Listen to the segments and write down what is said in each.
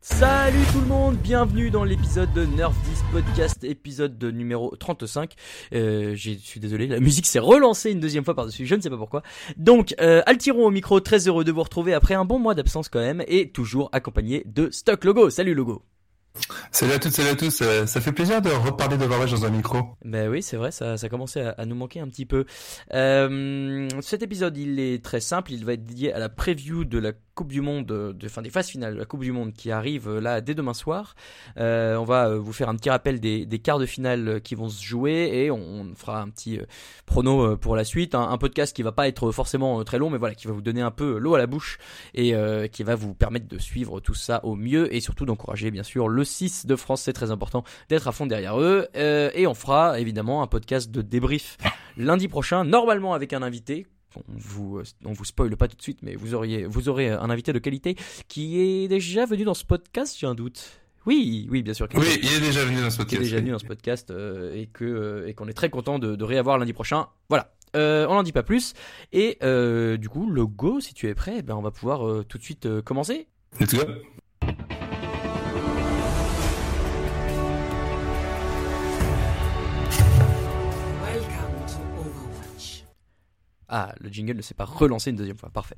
Salut tout le monde, bienvenue dans l'épisode de Nerf 10 Podcast, épisode de numéro 35. Euh, je suis désolé, la musique s'est relancée une deuxième fois par-dessus, je ne sais pas pourquoi. Donc, euh, Altiron au micro, très heureux de vous retrouver après un bon mois d'absence quand même, et toujours accompagné de Stock Logo. Salut Logo Salut à toutes, salut à tous. Ça, ça fait plaisir de reparler d'Overwatch dans un micro. Ben oui, c'est vrai, ça, ça commençait à, à, nous manquer un petit peu. Euh, cet épisode, il est très simple. Il va être dédié à la preview de la Coupe du Monde, de, fin des phases finales de la Coupe du Monde qui arrive euh, là dès demain soir. Euh, on va vous faire un petit rappel des, des, quarts de finale qui vont se jouer et on, fera un petit prono pour la suite. Un, un, podcast qui va pas être forcément très long, mais voilà, qui va vous donner un peu l'eau à la bouche et qui va vous permettre de suivre tout ça au mieux et surtout d'encourager bien sûr le 6 de France, c'est très important d'être à fond derrière eux. Euh, et on fera évidemment un podcast de débrief lundi prochain, normalement avec un invité. On vous, on vous spoile pas tout de suite, mais vous auriez, vous aurez un invité de qualité qui est déjà venu dans ce podcast, j'ai un doute. Oui, oui, bien sûr. Oui, il est déjà venu dans ce podcast. Il est déjà venu dans ce podcast euh, et que euh, et qu'on est très content de, de réavoir lundi prochain. Voilà. Euh, on n'en dit pas plus. Et euh, du coup, le go, si tu es prêt, ben on va pouvoir euh, tout de suite commencer. Let's go. Ah, le jingle ne s'est pas relancé une deuxième fois. Parfait.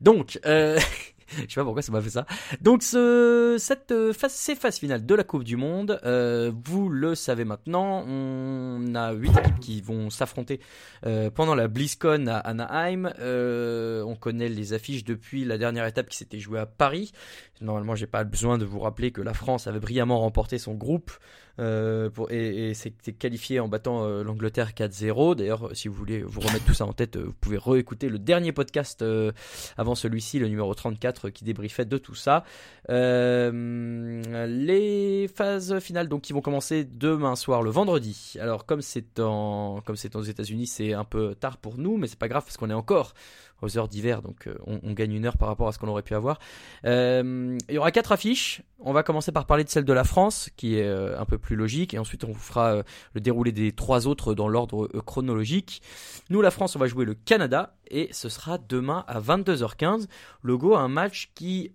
Donc, euh, je sais pas pourquoi ça m'a fait ça. Donc, ce, cette phase, ces phases finales de la Coupe du Monde, euh, vous le savez maintenant, on a huit équipes qui vont s'affronter euh, pendant la BlizzCon à Anaheim. Euh, on connaît les affiches depuis la dernière étape qui s'était jouée à Paris. Normalement, j'ai pas besoin de vous rappeler que la France avait brillamment remporté son groupe. Euh, et, et s'est qualifié en battant euh, l'Angleterre 4-0. D'ailleurs, si vous voulez vous remettre tout ça en tête, vous pouvez réécouter le dernier podcast euh, avant celui-ci, le numéro 34, qui débriefait de tout ça. Euh, les phases finales, donc, qui vont commencer demain soir, le vendredi. Alors, comme c'est en, comme c'est aux États-Unis, c'est un peu tard pour nous, mais c'est pas grave parce qu'on est encore aux heures d'hiver, donc euh, on, gagne une heure par rapport à ce qu'on aurait pu avoir. Euh, il y aura quatre affiches. On va commencer par parler de celle de la France, qui est euh, un peu plus logique, et ensuite on vous fera le déroulé des trois autres dans l'ordre chronologique. Nous, la France, on va jouer le Canada, et ce sera demain à 22h15. Logo, un match qui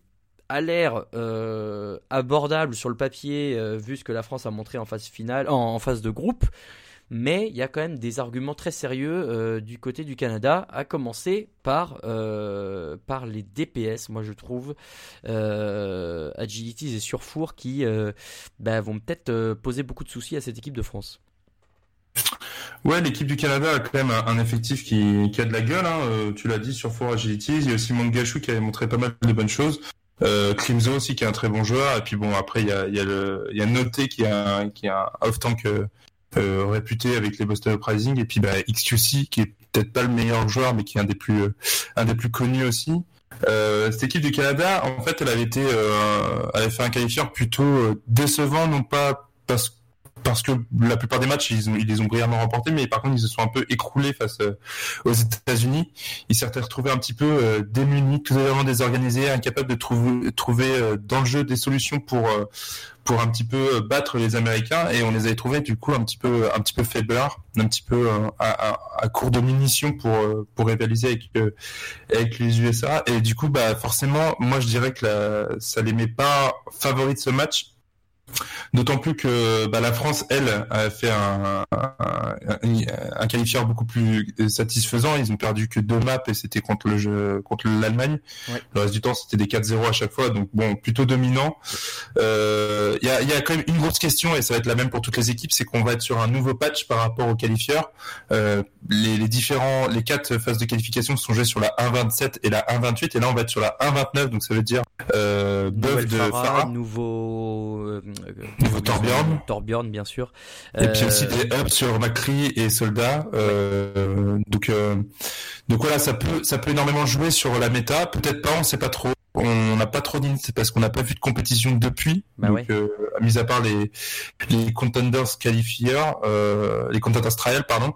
a l'air abordable sur le papier, vu ce que la France a montré en phase finale, en phase de groupe mais il y a quand même des arguments très sérieux euh, du côté du Canada, à commencer par, euh, par les DPS, moi je trouve, euh, Agilities et Surfour, qui bah, vont peut-être poser beaucoup de soucis à cette équipe de France. Ouais, l'équipe du Canada a quand même un, effectif qui, a de la gueule, hein. tu l'as dit, Surfour, Agilities, il y a aussi Mangachou qui avait montré pas mal de bonnes choses. Euh, Crimzo aussi qui est un très bon joueur et puis bon après il y a y a Noté qui a un, un off tank réputé avec les Boston Uprising et puis bah, XQC qui est peut-être pas le meilleur joueur mais qui est un des plus euh, un des plus connus aussi. Euh, cette équipe du Canada, en fait, elle avait été, euh, elle avait fait un qualifieur plutôt décevant, non pas parce parce que la plupart des matchs, ils, ils les ont brillamment remportés, mais par contre, ils se sont un peu écroulés face euh, aux États-Unis. Ils s'étaient retrouvés un petit peu euh, démunis, totalement désorganisés, incapables de trouver, trouver euh, dans le jeu des solutions pour pour un petit peu battre les Américains, et on les avait trouvés du coup un petit peu un petit peu faiblards, un petit peu à, à, à, court de munitions pour pour rivaliser avec avec les USA. Et du coup, bah forcément, moi je dirais que la, ça les met pas favoris de ce match D'autant plus que bah, la France, elle, a fait un, un, un, qualifieur beaucoup plus satisfaisant. Ils ont perdu que deux maps et c'était contre le jeu, contre l'Allemagne. Ouais. Le reste du temps, c'était des 4-0 à chaque fois, donc bon, plutôt dominant. Il euh, y, a, y, a, quand même une grosse question et ça va être la même pour toutes les équipes, c'est qu'on va être sur un nouveau patch par rapport au qualifieur. Euh, les, les, différents, les quatre phases de qualification sont jouées sur la 1.27 et la 1.28 et là on va être sur la 1.29, donc ça veut dire euh, buff de Farah, nouveau euh, Nouveau Torbjorn. Torbjorn, bien sûr. Et puis aussi des ups sur McCree et Soldat. Euh, donc, euh, donc voilà, ça peut, ça peut énormément jouer sur la méta. Peut-être pas, on sait pas trop. On n'en a pas trop dit, c'est parce qu'on n'a pas vu de compétition depuis. Bah donc, ouais. euh, mis à part les les contenders qualifieurs, euh, les contenders trial, pardon.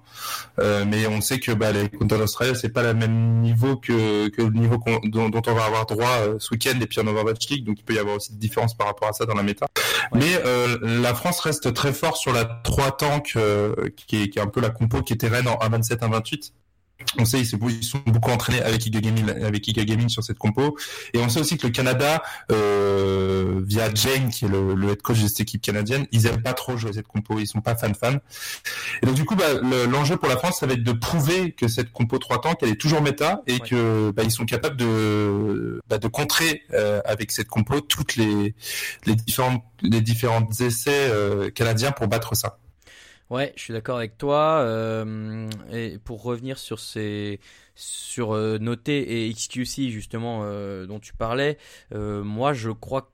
Euh, mais on sait que bah, les contenders trial, c'est pas le même niveau que que le niveau dont on va avoir droit euh, ce week-end et puis en Overwatch League. Donc il peut y avoir aussi des différences par rapport à ça dans la méta. Ouais. Mais euh, la France reste très fort sur la 3 tank, euh, qui, est, qui est un peu la compo qui était reine en 1.27, 1.28. On sait ils sont beaucoup entraînés avec Iga Gaming, avec Iga Gaming sur cette compo. Et on sait aussi que le Canada, euh, via Jane, qui est le, le head coach de cette équipe canadienne, ils aiment pas trop jouer cette compo. Ils sont pas fan fan. Et donc du coup, bah, le- l'enjeu pour la France, ça va être de prouver que cette compo 3 tanks, elle est toujours méta et Ouais. que bah, ils sont capables de bah, de contrer euh, avec cette compo toutes les les différentes les différents essais euh, canadiens pour battre ça. Ouais, je suis d'accord avec toi. euh, et pour revenir sur ces sur euh, Noté et XQC justement euh, dont tu parlais, euh, moi je crois que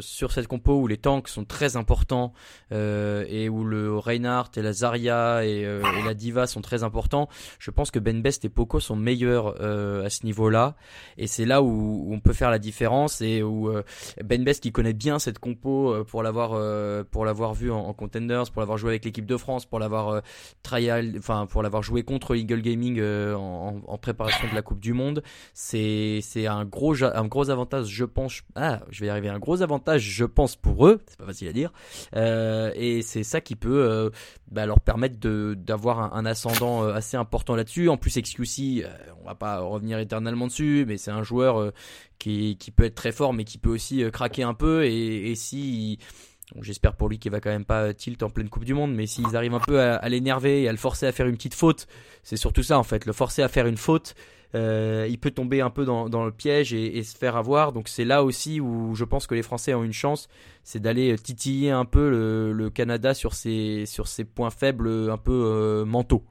sur cette compo où les tanks sont très importants et où le Reinhardt et la Zarya et, la Diva sont très importants, je pense que Ben Best et Poco sont meilleurs à ce niveau-là. Et c'est là où, on peut faire la différence et où Ben Best qui connaît bien cette compo pour l'avoir pour l'avoir vu en, en contenders, pour l'avoir joué avec l'équipe de France, pour l'avoir trial, enfin pour l'avoir joué contre Eagle Gaming euh, en, préparation de la Coupe du Monde, c'est un gros un gros avantage je pense. Ah je vais y arriver. Un gros avantage je pense pour eux. C'est pas facile à dire. Euh, et c'est ça qui peut euh, bah, leur permettre d'avoir un, ascendant euh, assez important là-dessus. En plus XQC on va pas revenir éternellement dessus mais c'est un joueur qui qui peut être très fort mais qui peut aussi craquer un peu. Et si J'espère pour lui qu'il va quand même pas tilt en pleine Coupe du Monde, mais s'ils arrivent un peu à, l'énerver et à le forcer à faire une petite faute, c'est surtout ça en fait, le forcer à faire une faute, euh, il peut tomber un peu dans, le piège et, se faire avoir. Donc c'est là aussi où je pense que les Français ont une chance, c'est d'aller titiller un peu le, Canada sur ses, sur ses points faibles un peu euh, mentaux.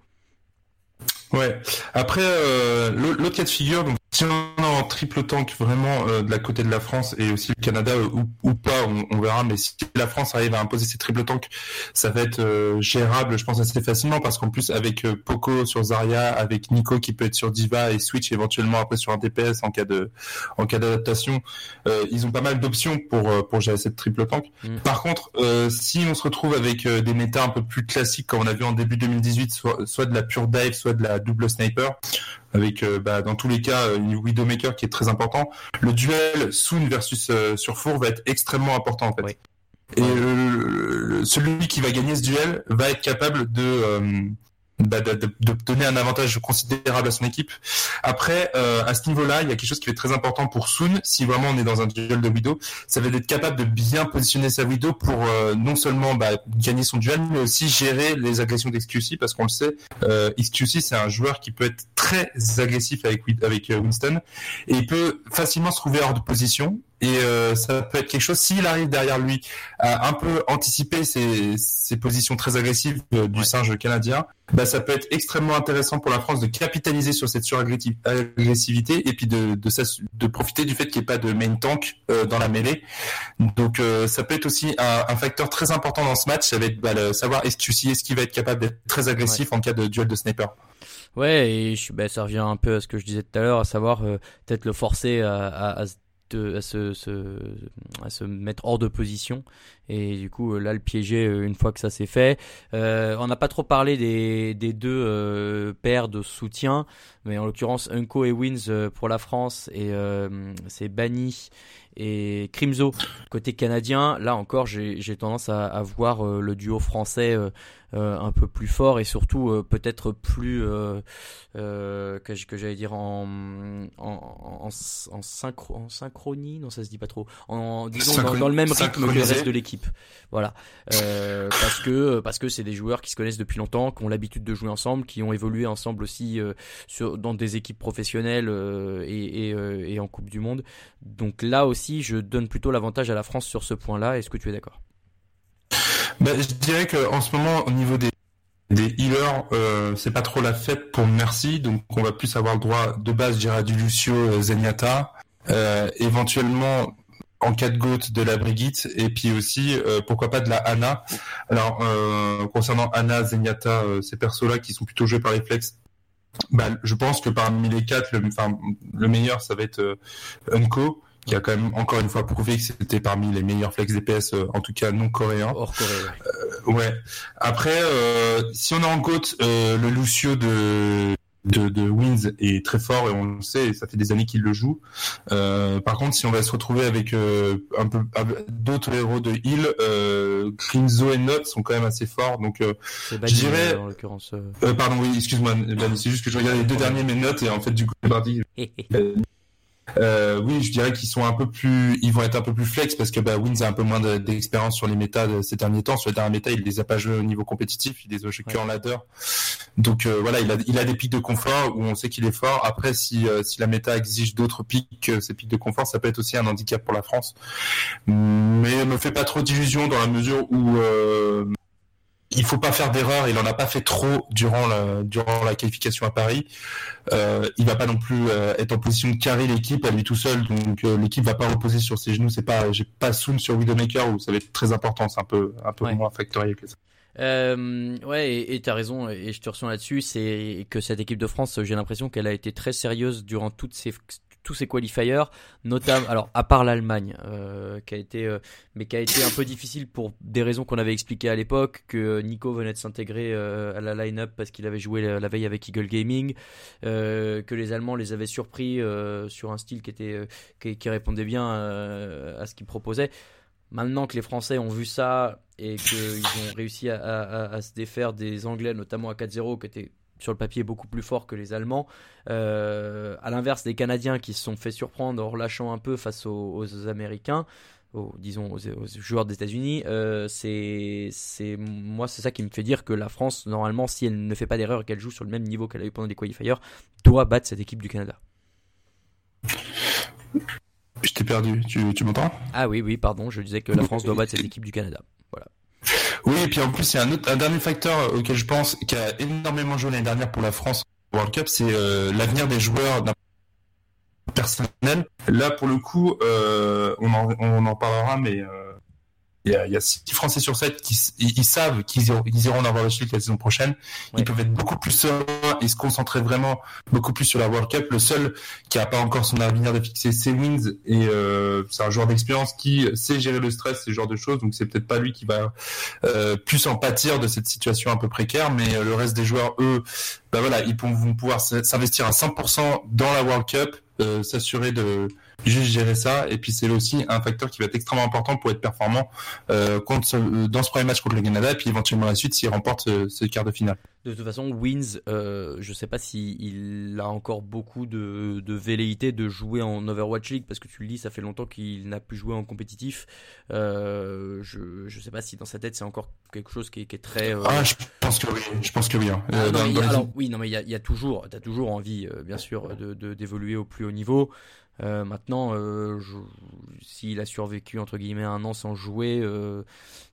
Ouais. Après, euh, l'autre l'autre cas de figure, donc si on est en triple tank vraiment euh, de la côté de la France et aussi le Canada euh, ou, ou pas, on, on verra. Mais si la France arrive à imposer ses triple tanks, ça va être euh, gérable, je pense assez facilement parce qu'en plus avec euh, Poco sur Zarya, avec Nico qui peut être sur Diva et Switch éventuellement après sur un DPS en cas de en cas d'adaptation, euh, ils ont pas mal d'options pour pour gérer cette triple tank. Mm. Par contre, euh, si on se retrouve avec euh, des méta un peu plus classiques comme on a vu en début 2018, soit, soit de la pure dive, soit de la double sniper, avec euh, bah, dans tous les cas une Widowmaker qui est très important. Le duel Soon versus euh, Surfour va être extrêmement important en fait. Oui. Et euh, celui qui va gagner ce duel va être capable de euh, de, de- donner un avantage considérable à son équipe. Après, euh, à ce niveau-là, il y a quelque chose qui est très important pour Soon, si vraiment on est dans un duel de Widow, ça va être capable de bien positionner sa Widow pour euh, non seulement bah, gagner son duel, mais aussi gérer les agressions d'XQC, parce qu'on le sait, euh, XQC c'est un joueur qui peut être très agressif avec, avec euh, Winston, et il peut facilement se trouver hors de position, et euh, ça peut être quelque chose, s'il arrive derrière lui à un peu anticiper ses, ses positions très agressives euh, du singe canadien, bah, ça peut être extrêmement intéressant pour la France de capitaliser sur cette suragressivité et puis de, de, de profiter du fait qu'il n'y ait pas de main tank euh, dans la mêlée. Donc euh, ça peut être aussi un, un facteur très important dans ce match, ça va être bah, le, savoir est-ce que est-ce qu'il va être capable d'être très agressif en cas de duel de sniper. Ouais, et je, bah, ça revient un peu à ce que je disais tout à l'heure, à savoir euh, peut-être le forcer à, à, à, se- de- à se, mettre hors de position et du coup euh, là le piéger euh, une fois que ça s'est fait. Euh, on n'a pas trop parlé des, deux euh, paires de soutien, mais en l'occurrence Unco et Wins euh, pour la France et euh, c'est Bani et Crimzo. Côté canadien. Là encore j'ai tendance à, à voir euh, le duo français euh, un peu plus fort et surtout peut-être plus que, que j'allais dire en en, en, en, synchro, en synchronie non ça se dit pas trop. En disons dans, le même rythme que le reste de l'équipe. Voilà. Parce que parce que c'est des joueurs qui se connaissent depuis longtemps qui ont l'habitude de jouer ensemble qui ont évolué ensemble aussi sur dans des équipes professionnelles euh, euh, et en Coupe du Monde. Donc là aussi je donne plutôt l'avantage à la France sur ce point là est-ce que tu es d'accord? Bah, je dirais que en ce moment, au niveau des healers, euh, c'est pas trop la fête pour Merci, donc on va plus avoir le droit de base, je du Lucio euh, Zenyatta, éventuellement en cas de GOAT de la Brigitte, et puis aussi pourquoi pas de la Anna. Alors concernant Anna, Zenyatta, ces persos-là qui sont plutôt joués par les flex, bah, je pense que parmi les quatre, le, enfin, le meilleur, ça va être euh, Unco qui a quand même encore une fois prouvé que c'était parmi les meilleurs flex DPS, euh, en tout cas non coréens. Hors Corée. Ouais. ouais. Après, euh, si on a en côte euh, le Lucio de de, de Wins est très fort et on le sait, ça fait des années qu'il le joue. Euh, par contre, si on va se retrouver avec euh, un peu d'autres héros de heal, euh, Crimzo et Note sont quand même assez forts. Donc, euh, je dirais, en l'occurrence. euh. euh, pardon, oui, excuse-moi, c'est juste que je regarde les deux derniers mes notes et en fait du coup parti. Euh, oui, je dirais qu'ils sont un peu plus, ils vont être un peu plus flex parce que bah, Wins a un peu moins de- d'expérience sur les méta de ces derniers temps. Sur les derniers méta, il les a pas joués au niveau compétitif, il les a joués que en ladder. Donc euh, voilà, il a, il a des pics de confort où on sait qu'il est fort. Après, si, euh, si la méta exige d'autres pics que ces pics de confort, ça peut être aussi un handicap pour la France. Mais me fait pas trop d'illusions dans la mesure où euh, il faut pas faire d'erreur. Il en a pas fait trop durant la, durant la qualification à Paris. Euh, il va pas non plus euh, être en position de carrer l'équipe à lui tout seul. Donc euh, l'équipe va pas reposer sur ses genoux. C'est pas, j'ai pas Soon sur Widowmaker où ça va être très important. C'est un peu, un peu Ouais. moins factoriel que ça. Euh, ouais, et et t'as raison, et je te reçois là-dessus, c'est que cette équipe de France, j'ai l'impression qu'elle a été très sérieuse durant toutes ces tous ces qualifiers, notamment, alors à part l'Allemagne, euh, qui a été, euh, mais qui a été un peu difficile pour des raisons qu'on avait expliquées à l'époque, que Nico venait de s'intégrer euh, à la line-up parce qu'il avait joué la, veille avec Eagle Gaming, que les Allemands les avaient surpris sur un style qui était, qui, répondait bien à ce qu'ils proposaient. Maintenant que les Français ont vu ça et qu'ils ont réussi à, à- à se défaire des Anglais, notamment à 4-0, qui étaient sur le papier beaucoup plus forts que les Allemands, euh, à l'inverse des Canadiens qui se sont fait surprendre en relâchant un peu face aux, aux Américains, aux, disons aux, aux joueurs des États-Unis, euh, c'est, c'est moi c'est ça qui me fait dire que la France normalement si elle ne fait pas d'erreur et qu'elle joue sur le même niveau qu'elle a eu pendant les qualifiers, doit battre cette équipe du Canada. Je t'ai perdu. Tu, tu m'entends? Ah oui oui pardon, je disais que la France doit battre cette équipe du Canada. Oui, et puis en plus, il y a un, dernier facteur auquel je pense qui a énormément joué l'année dernière pour la France World Cup, c'est euh, l'avenir des joueurs d'un personnel. Là, pour le coup, euh, on, en, on en parlera, mais euh, il y, a, il y a six Français sur sept qui s- ils, ils savent qu'ils iront, ils iront en avoir la saison prochaine. Ouais. Ils peuvent être beaucoup plus sereins et se concentrer vraiment beaucoup plus sur la World Cup. Le seul qui a pas encore son avenir de fixer, c'est Wins et euh, c'est un joueur d'expérience qui sait gérer le stress, ce genre de choses. Donc c'est peut-être pas lui qui va euh, plus en pâtir de cette situation un peu précaire, mais euh, le reste des joueurs, eux, bah voilà, ils vont pouvoir s'investir à 100% dans la World Cup, euh, s'assurer de juste gérer ça. Et puis c'est aussi un facteur qui va être extrêmement important pour être performant euh, contre ce- euh, dans ce premier match contre le Canada, et puis éventuellement la suite s'il remporte ce, ce quart de finale. De toute façon, Wins, euh, je sais pas si il a encore beaucoup de, de velléité de jouer en Overwatch League parce que tu le dis, ça fait longtemps qu'il n'a plus joué en compétitif. Euh, je je sais pas si dans sa tête c'est encore quelque chose qui est, qui est très. euh, Ah, je pense que oui, je pense que oui. hein. ah, Euh, non, mais alors, oui, non, mais il y a, il y a toujours, t'as toujours envie, euh, bien sûr, de de- d'évoluer au plus haut niveau. Euh, maintenant, euh, s'il a survécu entre guillemets un an sans jouer, euh,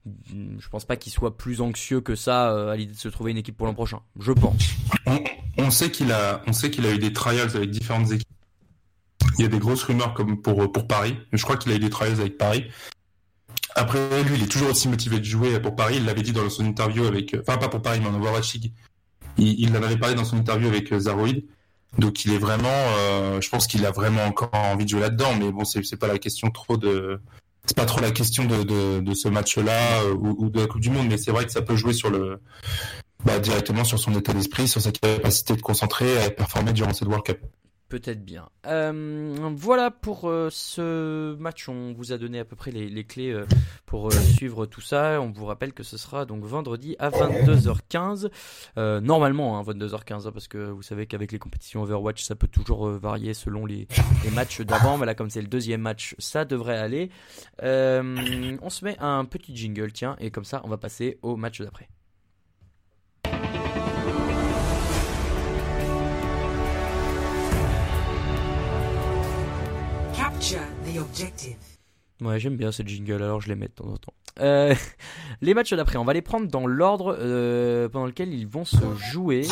je pense pas qu'il soit plus anxieux que ça euh, à l'idée de se trouver une équipe pour l'an prochain. Je pense. On sait qu'il a, on a eu des trials avec différentes équipes. Il y a des grosses rumeurs comme pour pour Paris. Je crois qu'il a eu des trials avec Paris. Après, lui, il est toujours aussi motivé de jouer pour Paris. Il l'avait dit dans son interview avec, enfin pas pour Paris, mais en Overwatch League. Il, il en avait parlé dans son interview avec Zaroid. Donc il est vraiment, euh, je pense qu'il a vraiment encore envie de jouer là-dedans. Mais bon, c'est pas la question trop de, c'est pas trop la question de ce match-là euh, ou, de la Coupe du Monde. Mais c'est vrai que ça peut jouer sur le, bah, directement sur son état d'esprit, sur sa capacité de concentrer et performer durant cette World Cup. Peut-être bien. Euh, voilà pour euh, ce match. On vous a donné à peu près les, clés euh, pour suivre tout ça. On vous rappelle que ce sera donc vendredi à 22h15. Euh, normalement, hein, 22h15, hein, parce que vous savez qu'avec les compétitions Overwatch, ça peut toujours varier selon les, les matchs d'avant. Mais là, comme c'est le deuxième match, ça devrait aller. On se met un petit jingle, tiens, et comme ça, on va passer au match d'après. Ouais, j'aime bien ce jingle, alors je les mets de temps en temps. Euh, les matchs d'après, on va les prendre dans l'ordre euh, pendant lequel ils vont se jouer.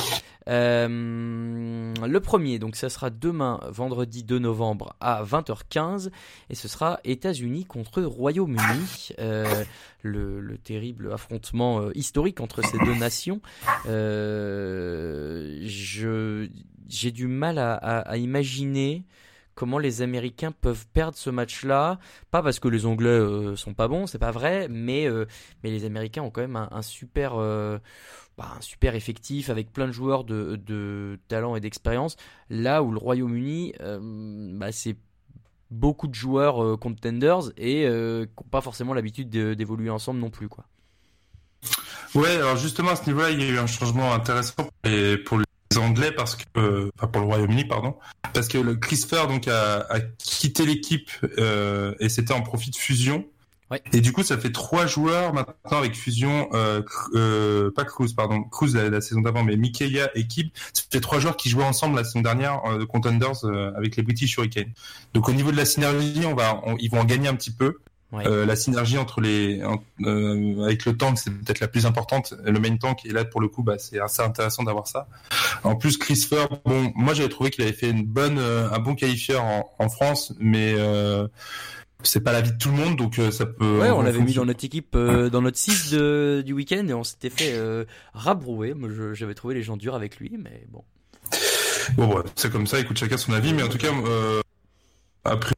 Euh, le premier, donc ça sera demain, vendredi 2 novembre à 20h15, et ce sera États-Unis contre Royaume-Uni, le, le terrible affrontement historique entre ces deux nations. Je j'ai du mal à imaginer comment les Américains peuvent perdre ce match-là. Pas parce que les Anglais euh, sont pas bons, c'est pas vrai, mais, euh, les Américains ont quand même un, super, euh, bah, un super effectif avec plein de joueurs de, talent et d'expérience. Là où le Royaume-Uni, bah, c'est beaucoup de joueurs contenders et qui n'ont pas forcément l'habitude de- d'évoluer ensemble non plus. Quoi. Ouais, alors justement à ce niveau-là, il y a eu un changement intéressant Anglais parce que, euh, enfin pour le Royaume-Uni, pardon, parce que le Christopher donc a, a quitté l'équipe euh, et c'était en profit de fusion. Ouais. Et du coup, ça fait trois joueurs maintenant avec fusion, euh, euh, pas Cruz, pardon, Cruz la, la saison d'avant, mais Mikeya et Kib. Ça fait trois joueurs qui jouaient ensemble la saison dernière euh, de Contenders euh, avec les British Hurricanes. Donc au niveau de la synergie, on va, on- ils vont en gagner un petit peu. Ouais. Euh, la synergie entre les euh, avec le tank c'est peut-être la plus importante le main tank et là pour le coup bah c'est assez intéressant d'avoir ça en plus Chris bon moi j'avais trouvé qu'il avait fait une bonne euh, un bon qualifieur en, en France mais c'est pas l'avis de tout le monde donc ça peut Ouais, on l'avait mis dans notre équipe, dans notre 6 de, du week-end et on s'était fait rabrouer. Moi, j'avais trouvé les gens durs avec lui, mais bon. bon ouais, c'est comme ça écoute chacun son avis mais en tout cas après ça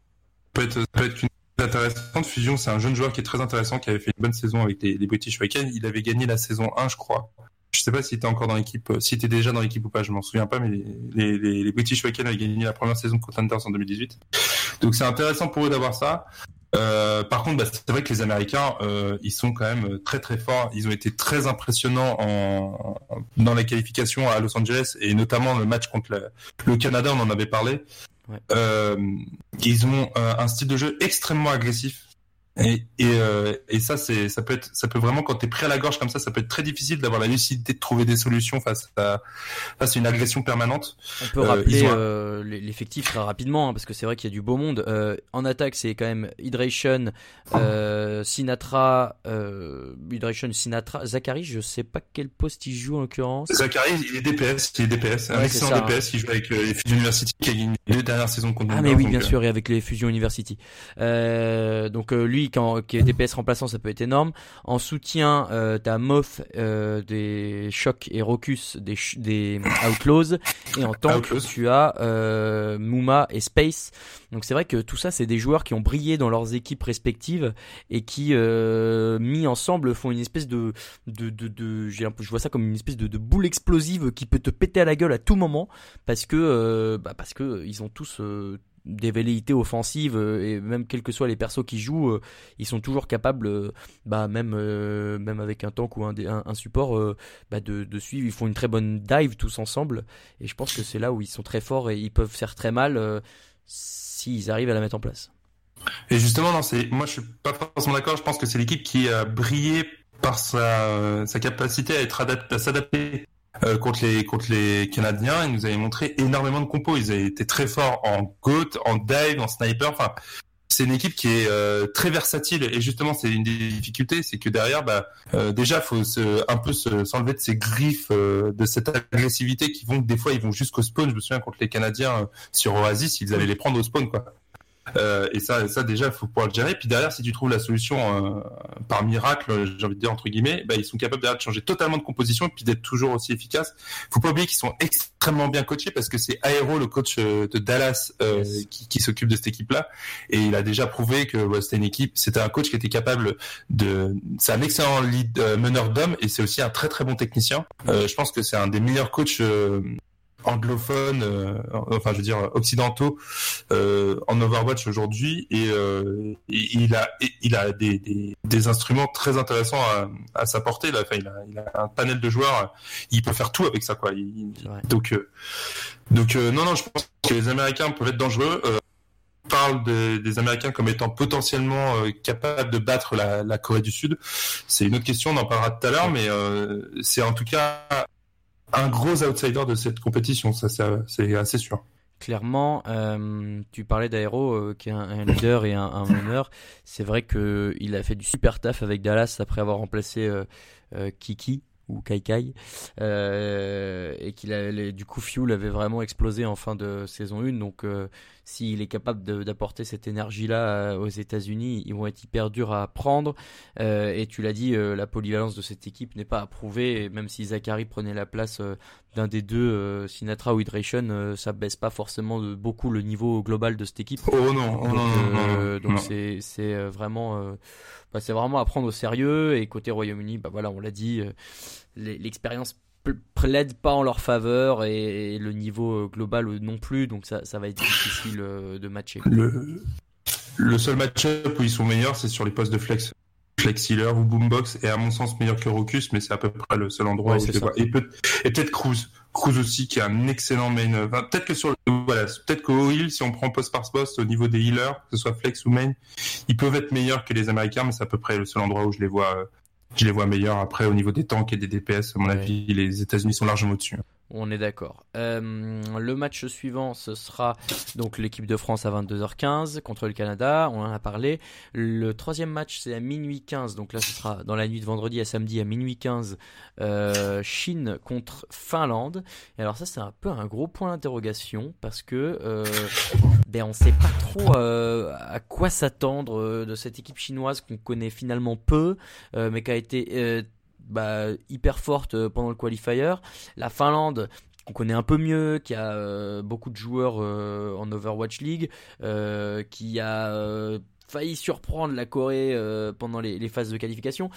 peut être, peut être une intéressante fusion c'est un jeune joueur qui est très intéressant qui avait fait une bonne saison avec les, British Hurricanes il avait gagné la saison 1 je crois je sais pas s'il était encore dans l'équipe, euh, s'il était déjà dans l'équipe ou pas, je m'en souviens pas, mais les, British Hurricanes avaient gagné la première saison de Contenders en 2018. Donc c'est intéressant pour eux d'avoir ça. Euh, par contre, bah, c'est vrai que les Américains, euh, ils sont quand même très très forts. Ils ont été très impressionnants dans les qualifications à Los Angeles et notamment le match contre le Canada, on en avait parlé. Ouais. Euh, ils ont euh, un style de jeu extrêmement agressif. Et, et, euh, et ça, c'est, ça peut être, ça peut vraiment, quand t'es pris à la gorge comme ça, ça peut être très difficile d'avoir la lucidité de trouver des solutions face à, face à une agression permanente. On peut Euh, rappeler ont un- euh, l'effectif très rapidement, hein, parce que c'est vrai qu'il y a du beau monde. Euh, en attaque, c'est quand même Hydration, euh, Sinatra, euh, Hydration, Sinatra, Zachary, je sais pas quel poste il joue en l'occurrence. Zachary, il est DPS, il est DPS, un Ouais, excellent c'est ça, DPS qui joue avec euh, les Fusion University qui a gagné les deux dernières saisons contre Ah mais oui bien sûr et avec les fusions University. Euh, donc euh, lui quand qui est DPS remplaçant ça peut être énorme. En soutien euh, t'as Moth euh, des Shock et Rocus des des Outlaws et en tank Outlaws. tu as euh, Muma et Space. Donc c'est vrai que tout ça c'est des joueurs qui ont brillé dans leurs équipes respectives et qui euh, mis ensemble font une espèce de de de, de j'ai un peu- je vois ça comme une espèce de, de boule explosive qui peut te péter à la gueule à tout moment parce que euh, bah parce que ils ont tous des velléités offensives euh, et même quels que soient les persos qui jouent, euh, ils sont toujours capables, euh, bah même même avec un tank ou un, un, support, bah de, de suivre. Ils font une très bonne dive tous ensemble et je pense que c'est là où ils sont très forts et ils peuvent faire très mal s'ils arrivent à la mettre en place. Et justement, non, moi, je suis pas forcément d'accord. Je pense que c'est l'équipe qui a brillé par sa, sa capacité à à s'adapter euh, contre les contre les Canadiens. Ils nous avaient montré énormément de compos. Ils avaient été très forts en goat, en dive, en sniper. Enfin, c'est une équipe qui est euh, très versatile. Et justement, c'est une des difficultés, c'est que derrière, bah, euh, déjà, faut se, un peu se, s'enlever de ces griffes, euh, de cette agressivité qui vont des fois, ils vont jusqu'au spawn. Je me souviens contre les Canadiens euh, sur Oasis, ils allaient les prendre au spawn, quoi. Euh, et ça, ça déjà, faut pouvoir le gérer. Puis derrière, si tu trouves la solution euh, par miracle, euh, j'ai envie de dire entre guillemets, bah, ils sont capables derrière de changer totalement de composition et puis d'être toujours aussi efficaces. Faut pas oublier qu'ils sont extrêmement bien coachés parce que c'est Aero, le coach euh, de Dallas, euh, Yes. qui, qui s'occupe de cette équipe-là. Et il a déjà prouvé que ouais, c'était une équipe, c'était un coach qui était capable de. C'est un excellent lead euh, meneur d'hommes et c'est aussi un très très bon technicien. Euh, je pense que c'est un des meilleurs coachs. Anglophones, euh, enfin je veux dire occidentaux euh, en Overwatch aujourd'hui et, euh, et il a et il a des, des, des instruments très intéressants à, à sa portée là. Enfin, il a, il a un panel de joueurs, il peut faire tout avec ça quoi. Il- donc euh, donc euh, non non, je pense que les Américains peuvent être dangereux. Euh, on parle de- des Américains comme étant potentiellement euh, capables de battre la, la Corée du Sud. C'est une autre question, on en parlera tout à l'heure, mais euh, c'est en tout cas un gros outsider de cette compétition, ça c'est assez sûr. Clairement, euh, tu parlais d'Aero euh, qui est un, leader et un, un meneur. C'est vrai que il a fait du super taf avec Dallas après avoir remplacé euh, Kiki ou Kai Kai et qu'il du coup Fuel avait vraiment explosé en fin de saison 1 donc s'il est capable d'apporter cette énergie là aux États-Unis ils vont être hyper durs à prendre. Euh, et tu l'as dit euh, la polyvalence de cette équipe n'est pas approuvée. Et même si Zachary prenait la place euh, d'un des deux, euh, Sinatra ou Hydration, euh, ça baisse pas forcément de, beaucoup le niveau global de cette équipe. Oh non, oh Donc, non, euh, c'est c'est euh, vraiment euh, bah, c'est vraiment à prendre au sérieux. Et côté Royaume-Uni bah voilà on l'a dit euh, l'expérience pl- plaide pas en leur faveur et, et le niveau euh, global euh, non plus donc ça ça va être difficile euh, de matcher. Le, le seul match-up où ils sont meilleurs, c'est sur les postes de flex. Flex Healer ou Boombox est à mon sens meilleur que Rocus, mais c'est à peu près le seul endroit Ouais, où je vois. Et, peut- et peut-être Cruz. Cruz aussi qui est un excellent main. Enfin, peut-être que sur le, voilà, peut-être qu'au heal, si on prend poste par poste au niveau des healers, que ce soit flex ou main, ils peuvent être meilleurs que les Américains, mais c'est à peu près le seul endroit où je les vois, je les vois meilleurs. Après, au niveau des tanks et des DPS, à mon Ouais. avis, les États-Unis sont largement au-dessus. On est d'accord. Euh, le match suivant, ce sera donc l'équipe de France à 22h15 contre le Canada. On en a parlé. Le troisième match, c'est à minuit 15. Donc là, ce sera dans la nuit de vendredi à samedi à minuit 15. Euh, Chine contre Finlande. Et alors ça, c'est un peu un gros point d'interrogation parce que euh, ben on sait pas trop euh, à quoi s'attendre euh, de cette équipe chinoise qu'on connaît finalement peu, euh, mais qui a été bah, hyper forte pendant le qualifier. La Finlande, qu'on connaît un peu mieux, qui a beaucoup de joueurs en Overwatch League, qui a failli surprendre la Corée pendant les phases de qualification.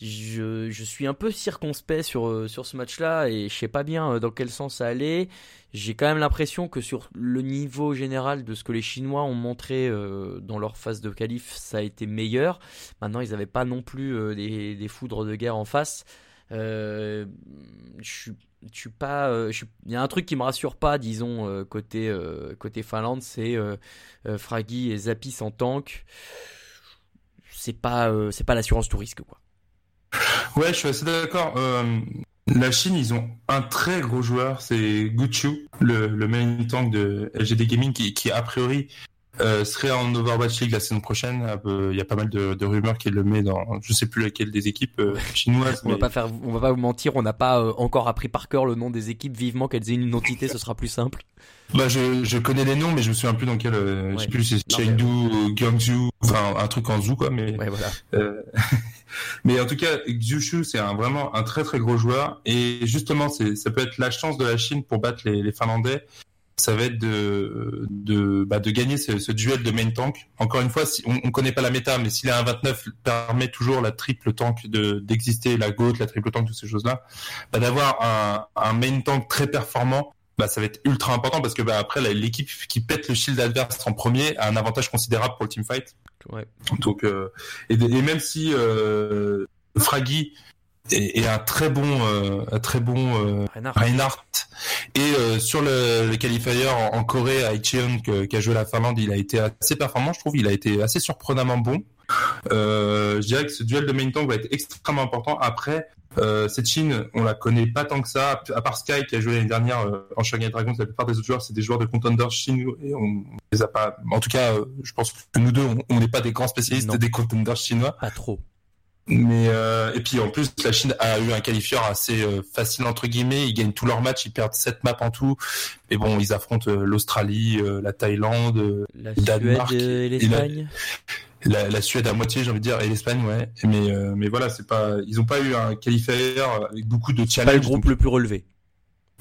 Je, suis un peu circonspect sur, euh, sur ce match-là et je sais pas bien euh, dans quel sens ça allait. J'ai quand même l'impression que sur le niveau général de ce que les Chinois ont montré euh, dans leur phase de qualif, ça a été meilleur. Maintenant, ils n'avaient pas non plus des, foudres de guerre en face. Je suis pas il y a un truc qui me rassure pas disons côté côté Finlande c'est euh, Fragi et Zapis en tank c'est pas c'est pas l'assurance tout risque quoi Ouais, je suis assez d'accord. Euh, la Chine, ils ont un très gros joueur, c'est Guchu, le, le main tank de LGD Gaming, qui, qui a priori euh, serait en Overwatch League la saison prochaine. Il y a pas mal de, de rumeurs qu'il le met dans, je sais plus laquelle des équipes euh, chinoises. on va mais- pas faire on va pas vous mentir on n'a pas euh, encore appris par cœur le nom des équipes vivement qu'elles aient une identité ce sera plus simple Bah, je, je connais les noms, mais je me souviens plus dans quel. euh, Je Ouais. sais plus c'est mais- Chengdu ou Guangzhou, enfin un truc en zoo quoi. Mais ouais voilà mais en tout cas, Xushu, c'est vraiment un très très gros joueur. Et justement, ça peut être la chance de la Chine pour battre les, Finlandais. Ça va être de, bah, gagner ce, duel de main tank. Encore une fois, on, on connaît pas la méta, mais si la 1.29 permet toujours la triple tank de, d'exister, la GOAT, la triple tank, toutes ces choses-là, bah, d'avoir un, main tank très performant, bah, ça va être ultra important parce que après, l'équipe qui pète le shield adverse en premier a un avantage considérable pour le teamfight. Ouais Donc, euh, et, et même si euh, Fragi est, un très bon, euh, un très bon euh, Reinhardt Reinhardt, et euh, sur le, le qualifier en, en Corée à Icheon que- qu'a joué la Finlande, il a été assez performant, je trouve. Il a été assez surprenamment bon. Je dirais que ce duel de main tank va être extrêmement important. Après, euh, cette Chine, on la connaît pas tant que ça, à part Sky qui a joué l'année dernière euh, en Shanghai Dragons. La plupart des autres joueurs, c'est des joueurs de contenders chinois et on les a pas. En tout cas, euh, je pense que nous deux, on- n'est pas des grands spécialistes Non. des contenders chinois. pas trop Mais et puis en plus la Chine a eu un qualifieur assez facile entre guillemets, ils gagnent tous leurs matchs, ils perdent 7 maps en tout. Mais bon, ils affrontent l'Australie, la Thaïlande, la Danemark Suède et et la- l'Espagne la, la Suède à moitié, j'ai envie de dire, et l'Espagne, ouais. Mais euh, mais voilà, c'est pas ils ont pas eu un qualifier avec beaucoup de challenges. pas le groupe donc- le plus relevé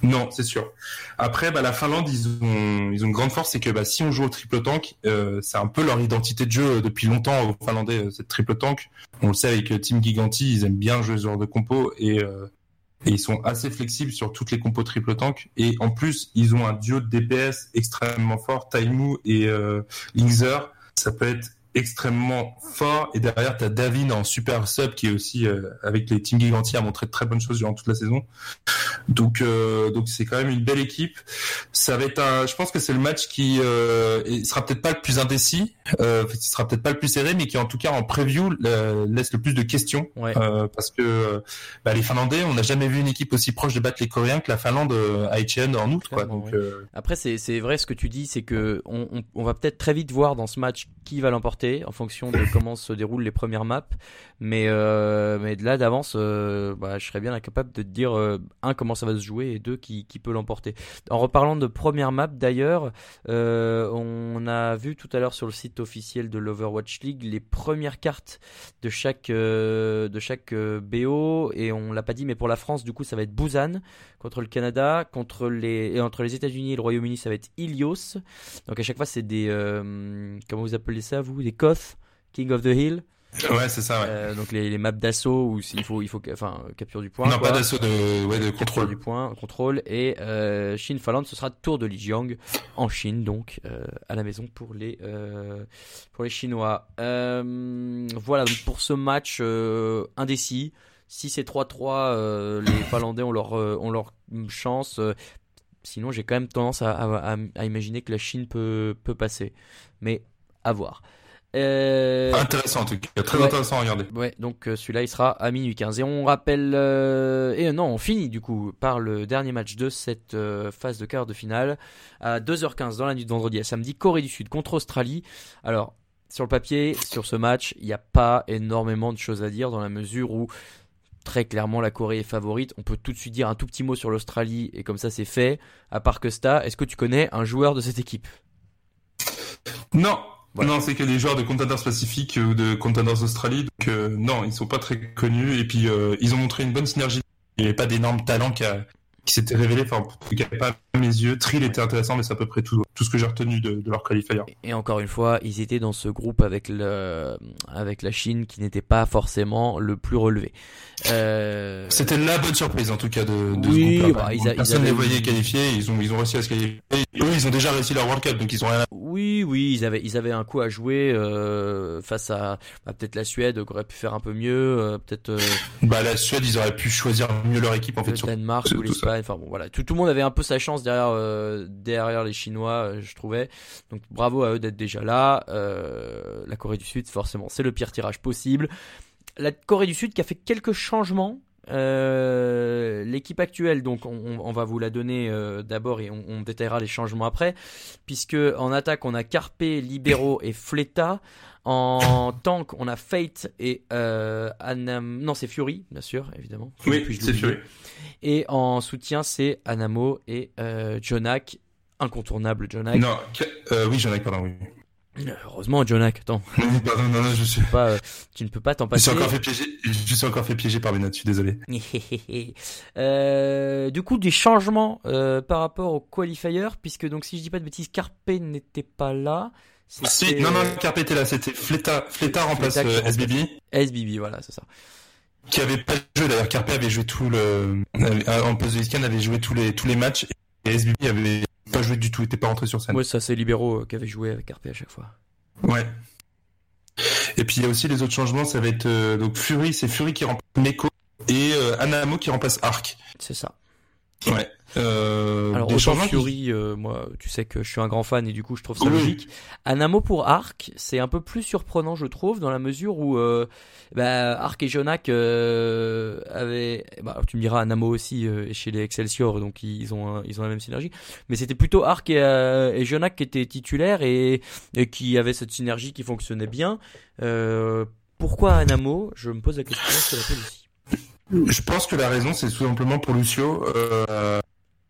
Non, c'est sûr. Après, bah, la Finlande, ils ont, ils ont une grande force, c'est que bah, si on joue au triple tank, euh, c'est un peu leur identité de jeu euh, depuis longtemps aux Finlandais, euh, cette triple tank. On le sait avec euh, Team Giganti, ils aiment bien jouer ce genre de compo et, euh, et ils sont assez flexibles sur toutes les compos triple tank. Et en plus, ils ont un duo de DPS extrêmement fort, Taimu et euh, Lingzer. Ça peut être extrêmement fort. Et derrière t'as Davin en super sub qui est aussi euh, avec les Team Giganti a montré de très bonnes choses durant toute la saison. Donc euh, donc c'est quand même une belle équipe. Ça va être un je pense que c'est le match qui euh, sera peut-être pas le plus indécis euh, il sera peut-être pas le plus serré mais qui en tout cas en preview euh, laisse le plus de questions. Ouais. Euh, parce que euh, bah, les Finlandais on n'a jamais vu une équipe aussi proche de battre les Coréens que la Finlande à Etienne en août quoi. Donc ouais. euh, Après, c'est c'est vrai ce que tu dis, c'est que on, on, on va peut-être très vite voir dans ce match qui va l'emporter en fonction de comment se déroulent les premières maps. Mais, euh, mais de là d'avance, euh, bah, je serais bien incapable de te dire, euh, un, comment ça va se jouer et deux, qui, qui peut l'emporter. En reparlant de première map d'ailleurs, euh, on a vu tout à l'heure sur le site officiel de l'Overwatch League les premières cartes de chaque, de chaque BO et on l'a pas dit, mais pour la France, du coup, ça va être Busan contre le Canada, contre les, et entre les États-Unis et le Royaume-Uni, ça va être Ilios. Donc à chaque fois, c'est des, comment vous appelez ça, vous, des Koth, King of the Hill? Ouais, c'est ça, ouais. Euh, donc les, les maps d'assaut où il faut, il faut, enfin, capture du point. non, quoi. pas d'assaut de, ouais, de Capture contrôle. du point, contrôle et euh, Chine Finlande ce sera tour de Lijiang en Chine donc euh, à la maison pour les euh, pour les Chinois. Euh, voilà donc pour ce match euh, indécis. Si c'est 3-3, euh, les Finlandais ont leur euh, ont leur chance. euh, sinon j'ai quand même tendance à, à, à- à imaginer que la Chine peut peut passer, mais à voir. Euh, Intéressant, en tout cas. Très Ouais. intéressant à regarder. Ouais, donc euh, celui-là il sera à minuit 15. Et on rappelle, euh, et non, on finit du coup par le dernier match de cette phase de quart de finale à 2h15 dans la nuit de vendredi à samedi, Corée du Sud contre Australie. Alors, sur le papier, sur ce match, il n'y a pas énormément de choses à dire dans la mesure où très clairement la Corée est favorite. On peut tout de suite dire un tout petit mot sur l'Australie et comme ça c'est fait. À part que ça, est-ce que tu connais un joueur de cette équipe? Non. Non, c'est que des joueurs de Contenders Pacifique ou de Contenders Australie. Donc, euh, non, ils sont pas très connus. Et puis, euh, ils ont montré une bonne synergie. Il n'y avait pas d'énormes talents qui, qui s'étaient révélés. Enfin, en tout cas, pas à mes yeux. Trill était intéressant, mais c'est à peu près tout, tout ce que j'ai retenu de, de leur qualifier. Et encore une fois, ils étaient dans ce groupe avec le, avec la Chine qui n'était pas forcément le plus relevé. Euh, C'était la bonne surprise, en tout cas, de, de Oui, ce groupe-là. bah, ils a- Personne ne les voyait qualifiés. Ils ont, ils ont réussi à se qualifier. Eux, ils ont déjà réussi leur World Cup, donc ils ont rien à oui, oui, ils avaient, ils avaient un coup à jouer euh, face à bah, peut-être la Suède qui aurait pu faire un peu mieux, euh, peut-être euh, Bah, la Suède, ils auraient pu choisir mieux leur équipe, en fait. le Danemark ou l'Espagne. Enfin bon, voilà, tout, tout le monde avait un peu sa chance derrière, euh, derrière les Chinois, je trouvais. Donc bravo à eux d'être déjà là. Euh, la Corée du Sud, forcément, c'est le pire tirage possible. La Corée du Sud qui a fait quelques changements. Euh, L'équipe actuelle, donc on, va vous la donner euh, d'abord et on, on détaillera les changements après, puisque en attaque on a Carpe, Libero et Fleta. En tank on a Fate et euh, Anam... Non c'est Fury, bien sûr, évidemment. Oui, c'est Fury. Et en soutien c'est Anamo et Jonak. Incontournable Jonak. Non, que- euh, oui, ai, pardon, oui. Euh, Heureusement Jonak, attends, Pardon, non, non, je suis, pas, euh, tu ne peux pas t'en je suis passer. encore fait piéger, je suis encore fait piéger par mes notes, je suis désolé. Euh, du coup, des changements euh, par rapport au qualifier, puisque donc si je dis pas de bêtises, Carpe n'était pas là. Si, C'était, non, non, Carpe était là, c'était Fleta, Fleta remplace. SBB, SBB, voilà, c'est ça. qui avait pas joué, d'ailleurs, Carpe avait joué tout le, en poste de avait joué tous les, tous les matchs, et SBB avait joué du tout, était pas rentré sur scène. Ouais, ça c'est Libero euh, qui avait joué avec Carpe à chaque fois. Ouais. Et puis il y a aussi les autres changements, ça va être euh, donc Fury, c'est Fury qui remplace Neko et euh, Anamo qui remplace Arc. C'est ça. Ouais. Euh, Alors autant Fury, euh, moi, tu sais que je suis un grand fan et du coup je trouve ça Oui. logique. Anamo pour Arc, c'est un peu plus surprenant je trouve dans la mesure où euh, bah, Arc et Jonak euh, avaient, bah, tu me diras Anamo aussi euh, chez les Excelsior donc ils ont un- ils ont la même synergie, mais c'était plutôt Arc et, euh, et Jonak qui étaient titulaires et, et qui avaient cette synergie qui fonctionnait bien. Euh, pourquoi Anamo Je me pose la question, je te la pose aussi. Je pense que la raison, c'est tout simplement pour Lucio. Euh,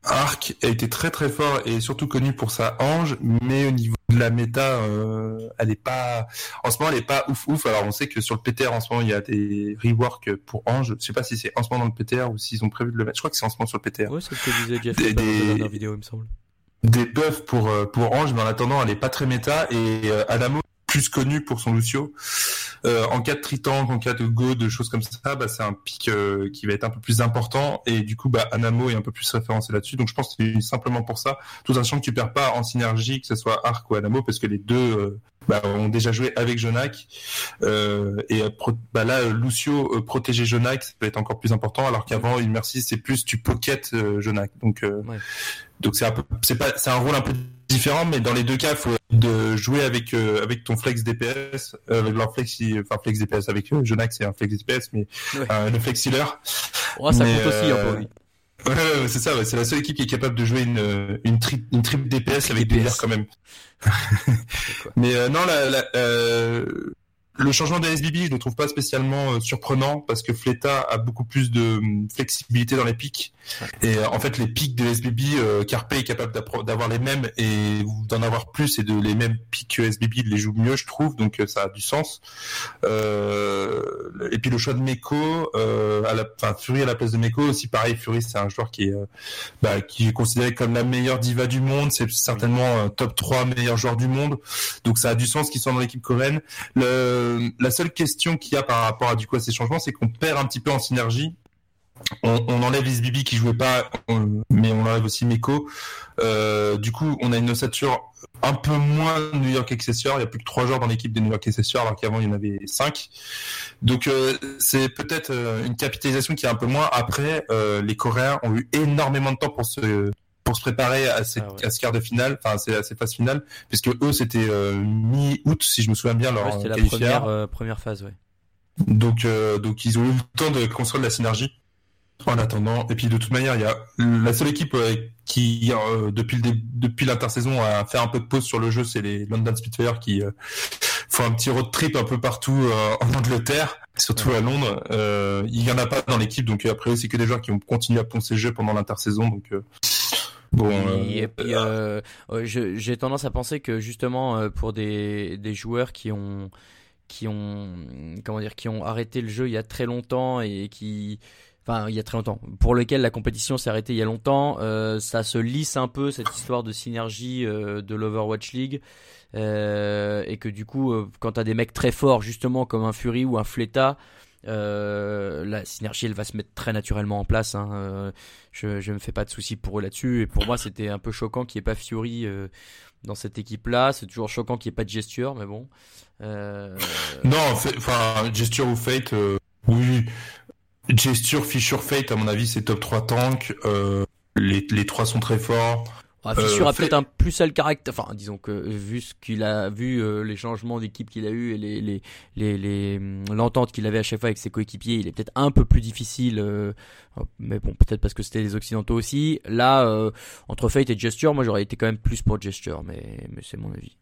Arc a été très très fort et surtout connu pour sa ange, mais au niveau de la méta, euh, elle est pas. En ce moment, elle est pas ouf ouf. Alors, on sait que sur le PTR, en ce moment, il y a des reworks pour ange. Je sais pas si c'est en ce moment dans le PTR ou s'ils ont prévu de le mettre. Je crois que c'est en ce moment sur le PTR. Ouais, c'est ce que disait Jeff Des- dans des- sa dernière vidéo il me semble. Des buffs pour euh, pour ange, mais en attendant, elle est pas très méta et euh, Adamo plus connu pour son Lucio. Euh, en cas de tritank, en cas de go, de choses comme ça, bah, c'est un pic euh, qui va être un peu plus important et du coup, bah, Anamo est un peu plus référencé là-dessus. Donc, je pense que c'est simplement pour ça, tout en sachant que tu perds pas en synergie, que ce soit Arc ou Anamo, parce que les deux euh, bah, ont déjà joué avec Jonak. Euh, et euh, bah, là, Lucio protéger Jonak, ça peut être encore plus important, alors qu'avant, Immersis, c'est plus tu pocket euh, Jonak. Donc, euh, Ouais. donc c'est un peu, c'est pas, c'est un rôle un peu différent, mais dans les deux cas, faut de jouer avec euh, avec ton flex DPS, euh, avec leur flexi, enfin flex DPS avec euh, Jonak, c'est un flex DPS, mais Ouais. euh, le flex healer. Oh, ça Mais, compte aussi euh, lui. Ouais, c'est ça, ouais, c'est la seule équipe qui est capable de jouer une une tri, une triple DPS avec des DPS. healers quand même. mais euh, non, la, la, euh, le changement de SBB, je le trouve pas spécialement euh, surprenant parce que Fleta a beaucoup plus de hum, flexibilité dans les pics. Et euh, en fait, les pics de SBB, euh, Carpe est capable d'avoir les mêmes et d'en avoir plus et de les mêmes pics que SBB, il les joue mieux, je trouve. Donc ça a du sens. Euh, et puis le choix de Meko, euh, à la, enfin Fury à la place de Meko aussi. Pareil, Fury c'est un joueur qui est, bah, qui est considéré comme la meilleure diva du monde. C'est certainement top 3 meilleur joueur du monde. Donc ça a du sens qu'il soit dans l'équipe coréenne. Le, la seule question qu'il y a par rapport à du coup ces changements, c'est qu'on perd un petit peu en synergie. On, enlève Isbibi qui jouait pas, mais on enlève aussi Meko. Euh, du coup, on a une ossature un peu moins New York Excessor. Il y a plus que trois joueurs dans l'équipe des New York Excessor, alors qu'avant il y en avait cinq. Donc euh, c'est peut-être euh, une capitalisation qui est un peu moins. Après, les Coréens ont eu énormément de temps pour se pour se préparer à, cette, Ah ouais. à ce quart de finale, enfin à ces- à cette phase finale, puisque eux c'était euh, mi-août si je me souviens bien leur Ouais, C'était la première, euh, première phase, ouais. Donc, euh, donc ils ont eu le temps de construire de la synergie en attendant. Et puis de toute manière, il y a la seule équipe qui, depuis le depuis l'intersaison, a fait un peu de pause sur le jeu, c'est les London Spitfire qui font un petit road trip un peu partout en Angleterre, surtout à Londres. Euh, il y en a pas dans l'équipe, donc après c'est que des joueurs qui ont continué à poncer le jeu pendant l'intersaison. Donc euh, bon. euh, Et puis, euh, euh, je- j'ai tendance à penser que justement euh, pour des, des joueurs qui ont qui ont comment dire qui ont arrêté le jeu il y a très longtemps et qui enfin il y a très longtemps pour lequel la compétition s'est arrêtée il y a longtemps euh, ça se lisse un peu cette histoire de synergie euh, de l'Overwatch League euh, et que du coup euh, quand t'as des mecs très forts justement comme un Fury ou un Fleta euh, la synergie elle va se mettre très naturellement en place hein, euh, je, je me fais pas de soucis pour eux là-dessus et pour moi c'était un peu choquant qu'il n'y ait pas Fury euh, dans cette équipe là c'est toujours choquant qu'il n'y ait pas de gesture mais bon Non, enfin, Gesture ou Fate, oui. Gesture, Fissure, Fate, à mon avis, c'est top 3 tanks. Euh, les, les trois sont très forts. Ah, Fissure Euh, a fait- peut-être un plus seul caractère. Enfin, disons que vu ce qu'il a vu, euh, les changements d'équipe qu'il a eu et les les les les, hum, l'entente qu'il avait à chaque fois avec ses coéquipiers, il est peut-être un peu plus difficile. euh, mais bon, peut-être parce que c'était les occidentaux aussi. Là, euh, entre Fate et Gesture, moi j'aurais été quand même plus pour Gesture, mais mais c'est mon avis.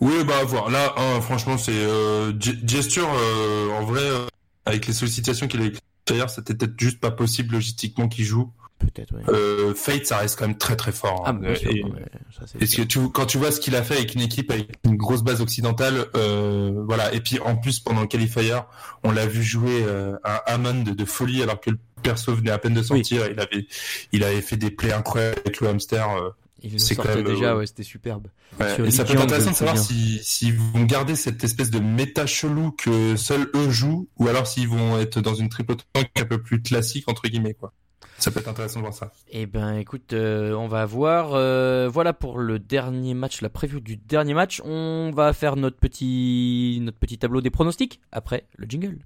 Oui, bah, à voir. Là, hein, franchement, c'est euh, Ge- Gesture, euh, en vrai, euh, avec les sollicitations qu'il a eu d'ailleurs, c'était peut-être juste pas possible logistiquement qu'il joue. Peut-être. Ouais. Euh, Fate, ça reste quand même très très fort. ah, hein. bien sûr, Et- non, mais ça, c'est Parce que tu, quand tu vois ce qu'il a fait avec une équipe avec une grosse base occidentale, euh, voilà. Et puis en plus pendant le qualifier, on l'a vu jouer euh, un Hammond de, de folie alors que le perso venait à peine de sortir. Il avait, il avait fait des plays incroyables avec le hamster. euh. Il c'est sortait même, déjà, euh, ouais, c'était superbe. Ouais, et ça peut être intéressant de savoir me si s'ils vont garder cette espèce de méta chelou que seuls eux jouent, ou alors s'ils vont être dans une triple tank un peu plus classique entre guillemets quoi. Ça peut être intéressant de voir ça. Eh ben, écoute, euh, on va voir. euh, voilà pour le dernier match, la preview du dernier match. On va faire notre petit, notre petit tableau des pronostics après le jingle.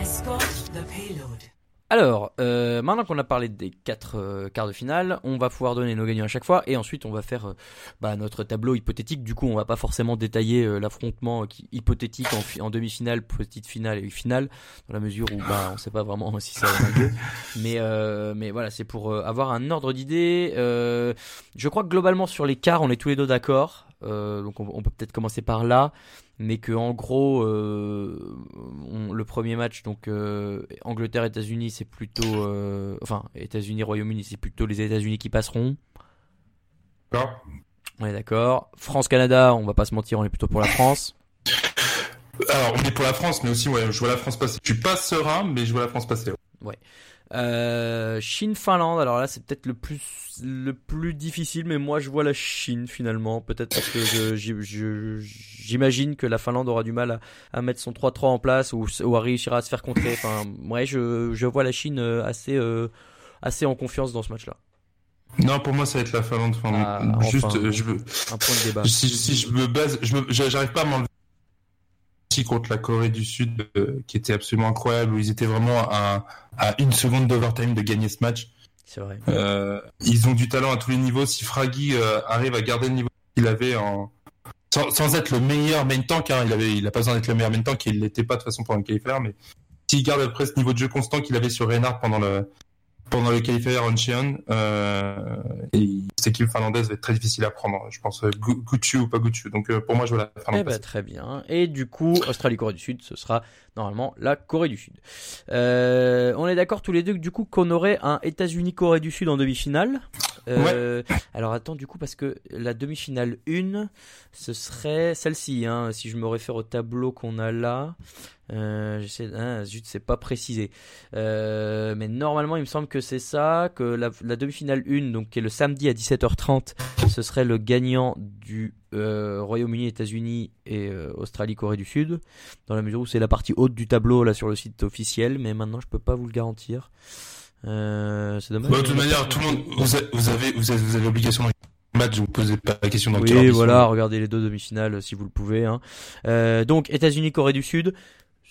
Escort the payload. Alors, euh, maintenant qu'on a parlé des quatre euh, quarts de finale, on va pouvoir donner nos gagnants à chaque fois et ensuite on va faire euh, bah, notre tableau hypothétique. Du coup, on va pas forcément détailler euh, l'affrontement hypothétique en, fi- en demi-finale, petite finale et finale, dans la mesure où bah, on sait pas vraiment si ça va lieu. Mais, mais voilà, c'est pour avoir un ordre d'idée. Je crois que globalement sur les quarts, on est tous les deux d'accord. Euh, donc on, on peut peut-être commencer par là mais que en gros euh, on- le premier match donc euh, Angleterre États-Unis c'est plutôt enfin États-Unis Royaume-Uni c'est plutôt les États-Unis qui passeront D'accord on est d'accord France Canada on va pas se mentir on est plutôt pour la France Alors on est pour la France, mais aussi ouais, je vois la France passer. Je suis pas serein, mais je vois la France passer. ouais. Euh, Chine Finlande alors là c'est peut-être le plus le plus difficile mais moi je vois la Chine finalement peut-être parce que j'imagine que la Finlande aura du mal à, à mettre son 3-3 en place ou, ou à réussir à se faire contrer enfin ouais je, je vois la Chine euh, assez euh, assez en confiance dans ce match là Non, pour moi ça va être la Finlande. Enfin, Ah, juste, enfin. euh, je veux. un point de débat Si, si je me base, je me, j'arrive pas à m'enlever contre la Corée du Sud, euh, qui était absolument incroyable, où ils étaient vraiment à, à une seconde d'overtime de gagner ce match. c'est vrai Euh, ils ont du talent à tous les niveaux. Si Fraggy euh, arrive à garder le niveau qu'il avait en sans, sans être le meilleur main tank, hein, il avait, il a pas besoin d'être le meilleur main tank, il l'était pas de toute façon pendant le qualifier, mais s'il garde après ce niveau de jeu constant qu'il avait sur Reinhardt pendant le pendant le qualifier en Cheon. Euh, et cette équipe finlandaise va être très difficile à prendre. Je pense euh, Gu- Gucci ou pas Gucci. Donc euh, pour moi, je vois la Finlande. Eh ben, très bien. Et du coup, Australie-Corée du Sud, ce sera normalement la Corée du Sud. Euh, on est d'accord tous les deux que du coup qu'on aurait un États-Unis-Corée du Sud en demi-finale? Euh, Alors attends du coup parce que la demi-finale 1, ce serait celle-ci. Hein, si je me réfère au tableau qu'on a là. Euh, j'essaie, hein, zut, c'est pas précisé. Euh, mais normalement, il me semble que c'est ça, que la, la demi-finale 1, donc qui est le samedi à 17h30, ce serait le gagnant du euh, Royaume-Uni, États-Unis et euh, Australie, Corée du Sud, dans la mesure où c'est la partie haute du tableau là sur le site officiel, mais maintenant je peux pas vous le garantir. Euh, c'est dommage. De toute manière, tout le monde, vous avez, vous avez, vous avez, l'obligation match, vous posez pas la question dans Oui, voilà, regardez les deux demi-finales si vous le pouvez. Hein. Euh, donc États-Unis, Corée du Sud.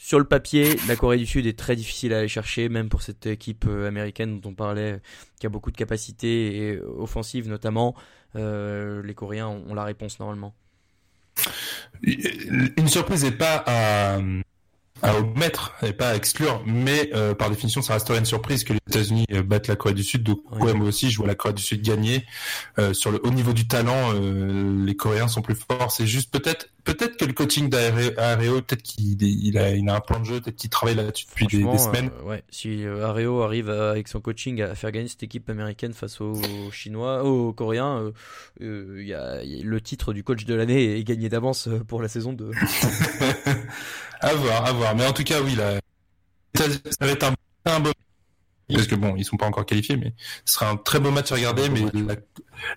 Sur le papier, la Corée du Sud est très difficile à aller chercher, même pour cette équipe euh, américaine dont on parlait, qui a beaucoup de capacités et euh, offensives notamment. Euh, les Coréens ont, ont la réponse normalement. Une surprise n'est pas à, à omettre, et pas à exclure, mais euh, par définition, ça resterait une surprise que les États-Unis euh, battent la Corée du Sud. Donc, Oui. ouais, moi aussi, je vois la Corée du Sud gagner. Euh, sur le haut niveau du talent, euh, les Coréens sont plus forts. C'est juste peut-être, peut-être que le coaching d'Aréo, peut-être qu'il il a, il a un plan de jeu, peut-être qu'il travaille là-dessus depuis des, semaines. euh, ouais, si euh, Areo arrive à- avec son coaching à faire gagner cette équipe américaine face aux, Chinois, aux Coréens, euh, euh, y a, il y a- le titre du coach de l'année est gagné d'avance pour la saison 2. à voir, à voir. Mais en tout cas, oui, là, ça va être un, un beau. Parce que bon, ils sont pas encore qualifiés, mais ce sera un très beau match à regarder. Mais la,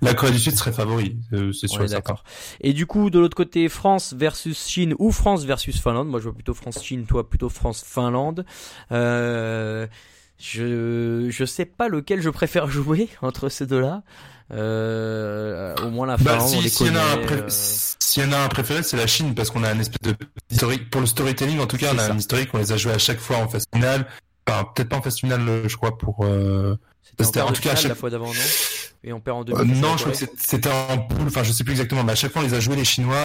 la Corée du Sud serait favori, euh, c'est sûr d'accord. Et du coup, de l'autre côté, France versus Chine ou France versus Finlande. Moi, je vois plutôt France-Chine, toi plutôt France-Finlande. Euh, je je sais pas lequel je préfère jouer entre ces deux-là. Euh, au moins la Bah, Finlande, on si, s'il y euh, s'il y en a un préféré, c'est la Chine, parce qu'on a un espèce de historique, pour le storytelling, en tout cas, on a ça. un historique, on les a joués à chaque fois en phase finale. Enfin, peut-être pas en phase finale, euh, je crois, pour, euh, C'était en, tout cas, à chaque- la fois d'avant, non Et on perd en euh, demi. non, je crois que c'était en poule, enfin, je sais plus exactement, mais à chaque fois, on les a joués, les Chinois.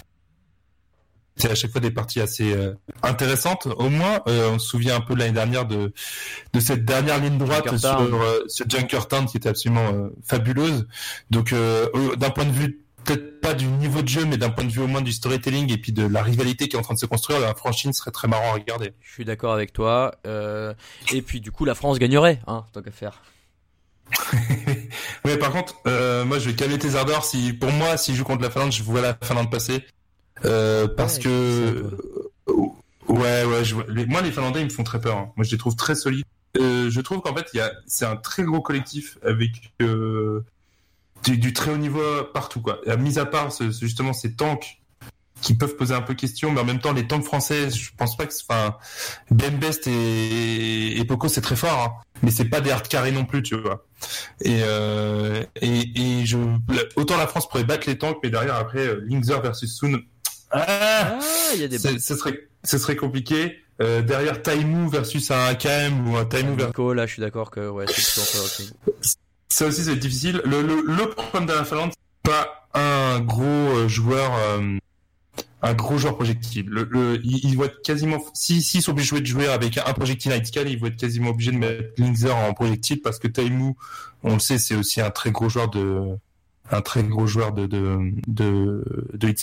C'est à chaque fois des parties assez euh, intéressantes. Au moins, euh, on se souvient un peu de l'année dernière de, de cette dernière ligne droite sur euh, ce Junkertown qui était absolument euh, fabuleuse. Donc, euh, euh, d'un point de vue, peut-être pas du niveau de jeu, mais d'un point de vue au moins du storytelling et puis de la rivalité qui est en train de se construire, la franchise serait très marrant à regarder. Je suis d'accord avec toi. Euh, et puis du coup, la France gagnerait, hein, tant qu'à faire. Mais par contre, euh, moi je vais calmer tes ardeurs. Si pour moi, s'ils jouent contre la Finlande, je vois la Finlande passer euh, parce Ouais, que ouais, ouais, je moi les Finlandais ils me font très peur. hein. Moi je les trouve très solides. Je trouve qu'en fait il y a c'est un très gros collectif avec du, du très haut niveau partout quoi. Et, mis à part ce- justement ces tanks qui peuvent poser un peu question, mais en même temps les tanks français, je pense pas que enfin Ben Best et, et Poco c'est très fort, hein, mais c'est pas des hard carry non plus, tu vois. Et, euh, et, et je autant la France pourrait battre les tanks, mais derrière après euh, Linkzer versus Sun, ah, Ah, il y a des ce serait ce serait compliqué. Euh, derrière Taimu versus un KM ou un Taimu versus Nico, là, je suis d'accord que ouais, c'est. Ça aussi, c'est difficile. Le, le, le problème de la Finlande, c'est pas un gros euh, joueur, euh, un gros joueur projectile. Être quasiment, si, s'ils sont obligés de jouer avec un projectile Itzkal, ils vont être quasiment obligés de mettre Linkzer en projectile parce que Taimu, on le sait, c'est aussi un très gros joueur de, un très gros joueur de, de, de.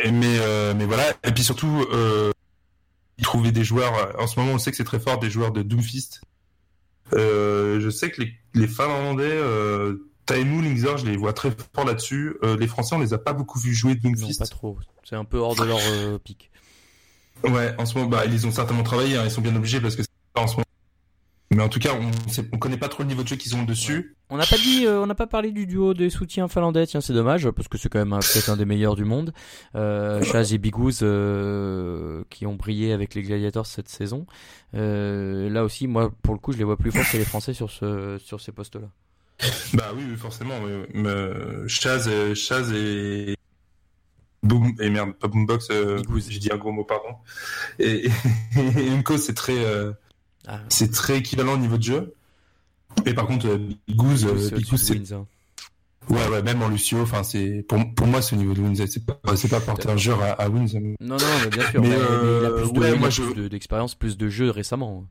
Et mais, euh, mais voilà. Et puis surtout, euh, trouver des joueurs, en ce moment, on sait que c'est très fort, des joueurs de Doomfist. Euh, je sais que les, les Finlandais, euh, Taimu, Linkzer, je les vois très forts là-dessus. Euh, les Français, on les a pas beaucoup vus jouer de Non, Doomfist. pas trop. C'est un peu hors de leur euh, pic. Ouais, en ce moment, bah, ils ont certainement travaillé, hein, ils sont bien obligés parce que en ce moment. Mais en tout cas, on, on connaît pas trop le niveau de jeu qu'ils ont dessus. On n'a pas dit, euh, on n'a pas parlé du duo des soutiens finlandais. Tiens, c'est dommage parce que c'est quand même peut-être un des meilleurs du monde. Euh, Chaz et Bigouz euh, qui ont brillé avec les Gladiators cette saison. Euh, là aussi, moi, pour le coup, je les vois plus forts que les Français sur ce sur ces postes-là. Bah oui, oui, forcément. Oui, oui. Mais, euh, Chaz, euh, Chaz et Boom et merde, pas Boombox. Euh, Bigouz. J'ai dit un gros mot, pardon. Et, et Unco, c'est très, euh, Ah, c'est très équivalent au niveau de jeu. Et par contre, euh, Bigouz, euh, Bigouz, c'est hein. ouais, ouais, même en Lucio. Enfin, c'est pour pour moi, au niveau de Wins. C'est pas, c'est pas porter un jeu à, à Wins. Non, non, mais bien sûr. Mais, mais, mais il a euh, plus de- ouais, moi, plus je- de- d'expérience, plus de jeux récemment.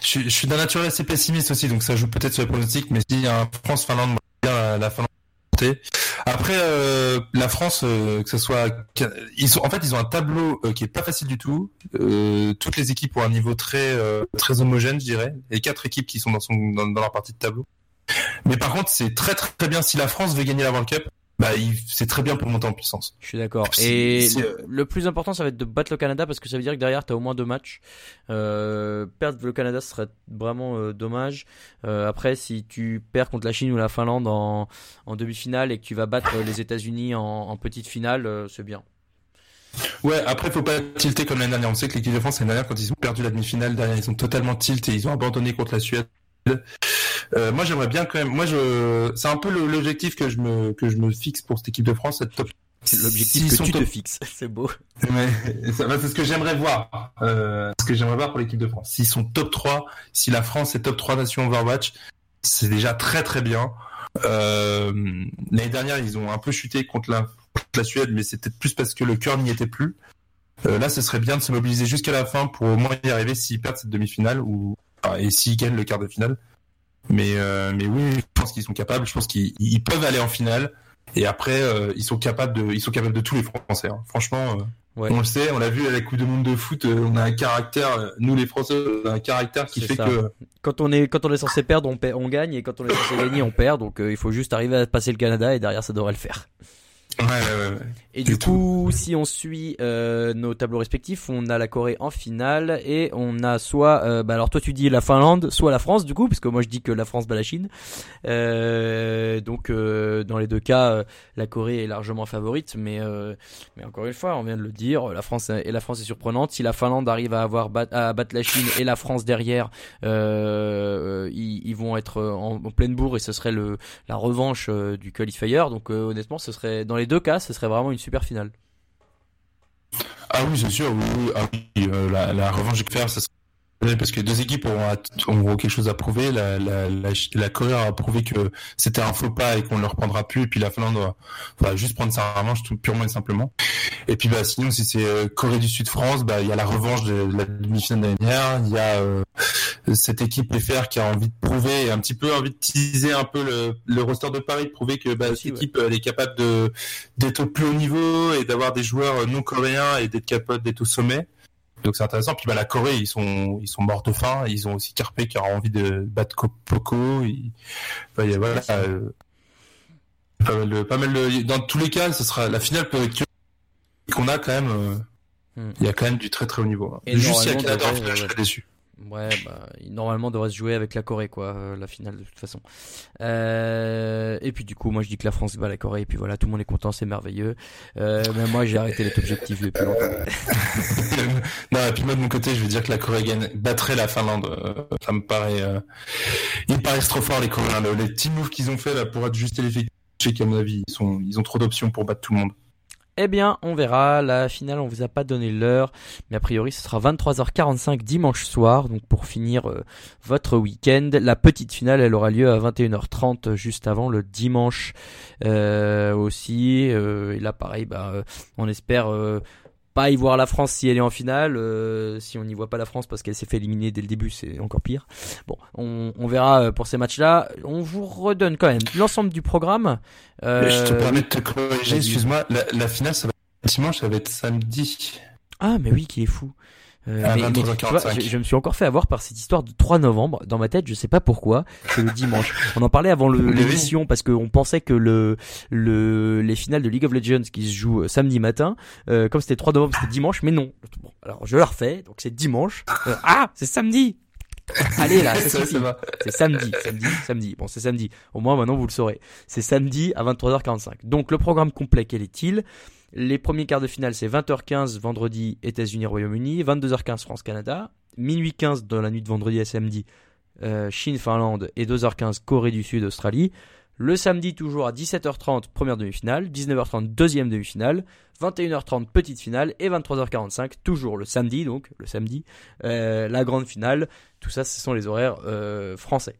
Je, suis- je suis d'un naturel assez pessimiste aussi, donc ça joue peut-être sur les pronostics, mais si un France-Finlande, la Finlande. Après, euh, la France, euh, que ce soit, ils sont, en fait, ils ont un tableau euh, qui est pas facile du tout. Euh, toutes les équipes ont un niveau très euh, très homogène, je dirais. Les quatre équipes qui sont dans son dans, dans leur partie de tableau. Mais par contre, c'est très très bien si la France veut gagner la World Cup. Bah, c'est très bien pour monter en puissance. Je suis d'accord. Et c'est- le, le plus important, ça va être de battre le Canada parce que ça veut dire que derrière, tu as au moins deux matchs. Euh, perdre le Canada, ce serait vraiment euh, dommage. Euh, après, si tu perds contre la Chine ou la Finlande en, en demi-finale et que tu vas battre les États-Unis en, en petite finale, euh, c'est bien. Ouais, après, faut pas tilter comme l'année dernière. On sait que l'équipe de France, l'année dernière, quand ils ont perdu la demi-finale, derrière, ils ont totalement tilté, ils ont abandonné contre la Suède. Euh, moi, j'aimerais bien quand même, moi, je, c'est un peu l'objectif que je me, que je me fixe pour cette équipe de France, cette top. C'est l'objectif que tu te fixes. C'est beau. Mais, va, c'est ce que j'aimerais voir. Euh, ce que j'aimerais voir pour l'équipe de France. S'ils sont top 3, si la France est top 3 nation Overwatch, c'est déjà très très bien. Euh, L'année dernière, ils ont un peu chuté contre la, contre la Suède, mais c'était plus parce que le cœur n'y était plus. Euh, là, ce serait bien de se mobiliser jusqu'à la fin pour au moins y arriver s'ils perdent cette demi-finale ou enfin, et s'ils gagnent le quart de finale. Mais euh, mais oui, je pense qu'ils sont capables. Je pense qu'ils ils peuvent aller en finale. Et après, euh, ils sont capables de, ils sont capables de tous les Français. hein. Franchement, euh, Ouais. on le sait, on l'a vu à la Coupe du Monde de foot. euh, on a un caractère, euh, nous les Français, on a un caractère qui fait ça. que Quand on est quand on est censé perdre, on, on gagne et quand on est censé gagner, on perd. Donc euh, il faut juste arriver à passer le Canada et derrière ça devrait le faire. Ouais, ouais, ouais, ouais. Et Du coup, si on suit euh, nos tableaux respectifs, on a la Corée en finale et on a soit, euh, bah alors toi tu dis la Finlande, soit la France du coup, parce que moi je dis que la France bat la Chine. Euh, donc dans les deux cas, la Corée est largement favorite, mais mais encore une fois, on vient de le dire, la France et la France est surprenante. Si la Finlande arrive à avoir bat- à battre la Chine et la France derrière, ils, ils vont être en, en pleine bourre et ce serait le la revanche du qualifier. Donc honnêtement, ce serait dans les deux cas, ce serait vraiment une super finale. Ah oui, c'est sûr. Oui. Ah euh, la, revanche du faire, ça serait parce que les deux équipes auront, auront quelque chose à prouver. La, la, la, la Corée a prouvé que c'était un faux pas et qu'on ne le reprendra plus. Et puis la Finlande va, va juste prendre sa revanche tout purement et simplement. Et puis bah sinon, si c'est euh, Corée du Sud France, bah il y a la revanche de la demi-finale dernière. Il y a euh, cette équipe FR qui a envie de prouver, un petit peu envie de teaser un peu le, le roster de Paris, de prouver que bah, cette équipe elle est capable de d'être au plus haut niveau et d'avoir des joueurs non coréens et d'être capable d'être au sommet. Donc c'est intéressant. Puis bah la Corée, ils sont ils sont morts de faim. Ils ont aussi Carpe qui a envie de battre Poco. Enfin, il y a- voilà. euh, pas mal de- pas mal de- dans tous les cas, ce sera la finale peut être qu'on a quand même. euh, Hmm. Il y a quand même du très très haut niveau. hein. Et Juste si normalement, la Canada en devrait- finale, je serais déçu. Ouais, bah, il- normalement, devrait se jouer avec la Corée, quoi, euh, la finale de toute façon. Euh, et puis du coup, moi je dis que la France bat la Corée, et puis voilà, tout le monde est content, c'est merveilleux. Euh, mais moi j'ai arrêté d'être objectif depuis longtemps. non, et puis moi de mon côté, je veux dire que la Corée gagne, battrait la Finlande. Ça me paraît, euh, ils me paraissent trop forts les Coréens. Le- les petits moves qu'ils ont fait là pour ajuster l'effectif, je sais qu'à mon avis, ils sont, ils ont trop d'options pour battre tout le monde. Eh bien, on verra. La finale, on vous a pas donné l'heure, mais a priori, ce sera 23h45 dimanche soir. Donc, pour finir euh, votre week-end, la petite finale, elle aura lieu à 21h30 juste avant le dimanche euh, aussi. Euh, et là, pareil, bah, euh, on espère. Pas y voir la France si elle est en finale. euh, si on n'y voit pas la France parce qu'elle s'est fait éliminer dès le début, c'est encore pire. Bon, on, on verra euh, pour ces matchs-là. On vous redonne quand même l'ensemble du programme. Euh, je te permets de te corriger, excuse-moi, la, la finale, ça va être dimanche, ça va être samedi. Ah, mais oui, qui est fou. Euh, À mais- mais, 23h45. tu vois, je, je me suis encore fait avoir par cette histoire de 3 novembre. Dans ma tête, je sais pas pourquoi, c'est le dimanche. On en parlait avant l'émission parce qu'on pensait que le, le, les finales de League of Legends qui se jouent euh, samedi matin, euh, comme c'était 3 novembre, c'était dimanche, mais non. Bon, alors je le refais, donc c'est dimanche. Euh, ah, c'est samedi Allez là, ça suffit. C'est samedi, samedi, samedi. Bon, c'est samedi. Au moins, maintenant, vous le saurez. C'est samedi à 23h45. Donc, le programme complet, quel est-il? Les premiers quarts de finale, c'est 20h15 vendredi États-Unis, Royaume-Uni, 22h15 France-Canada, minuit 15 dans la nuit de vendredi à samedi euh, Chine, Finlande et 2h15 Corée du Sud, Australie. Le samedi, toujours à 17h30, première demi-finale, 19h30, deuxième demi-finale, 21h30, petite finale, et 23h45, toujours le samedi, donc le samedi, euh, la grande finale. Tout ça, ce sont les horaires euh, français.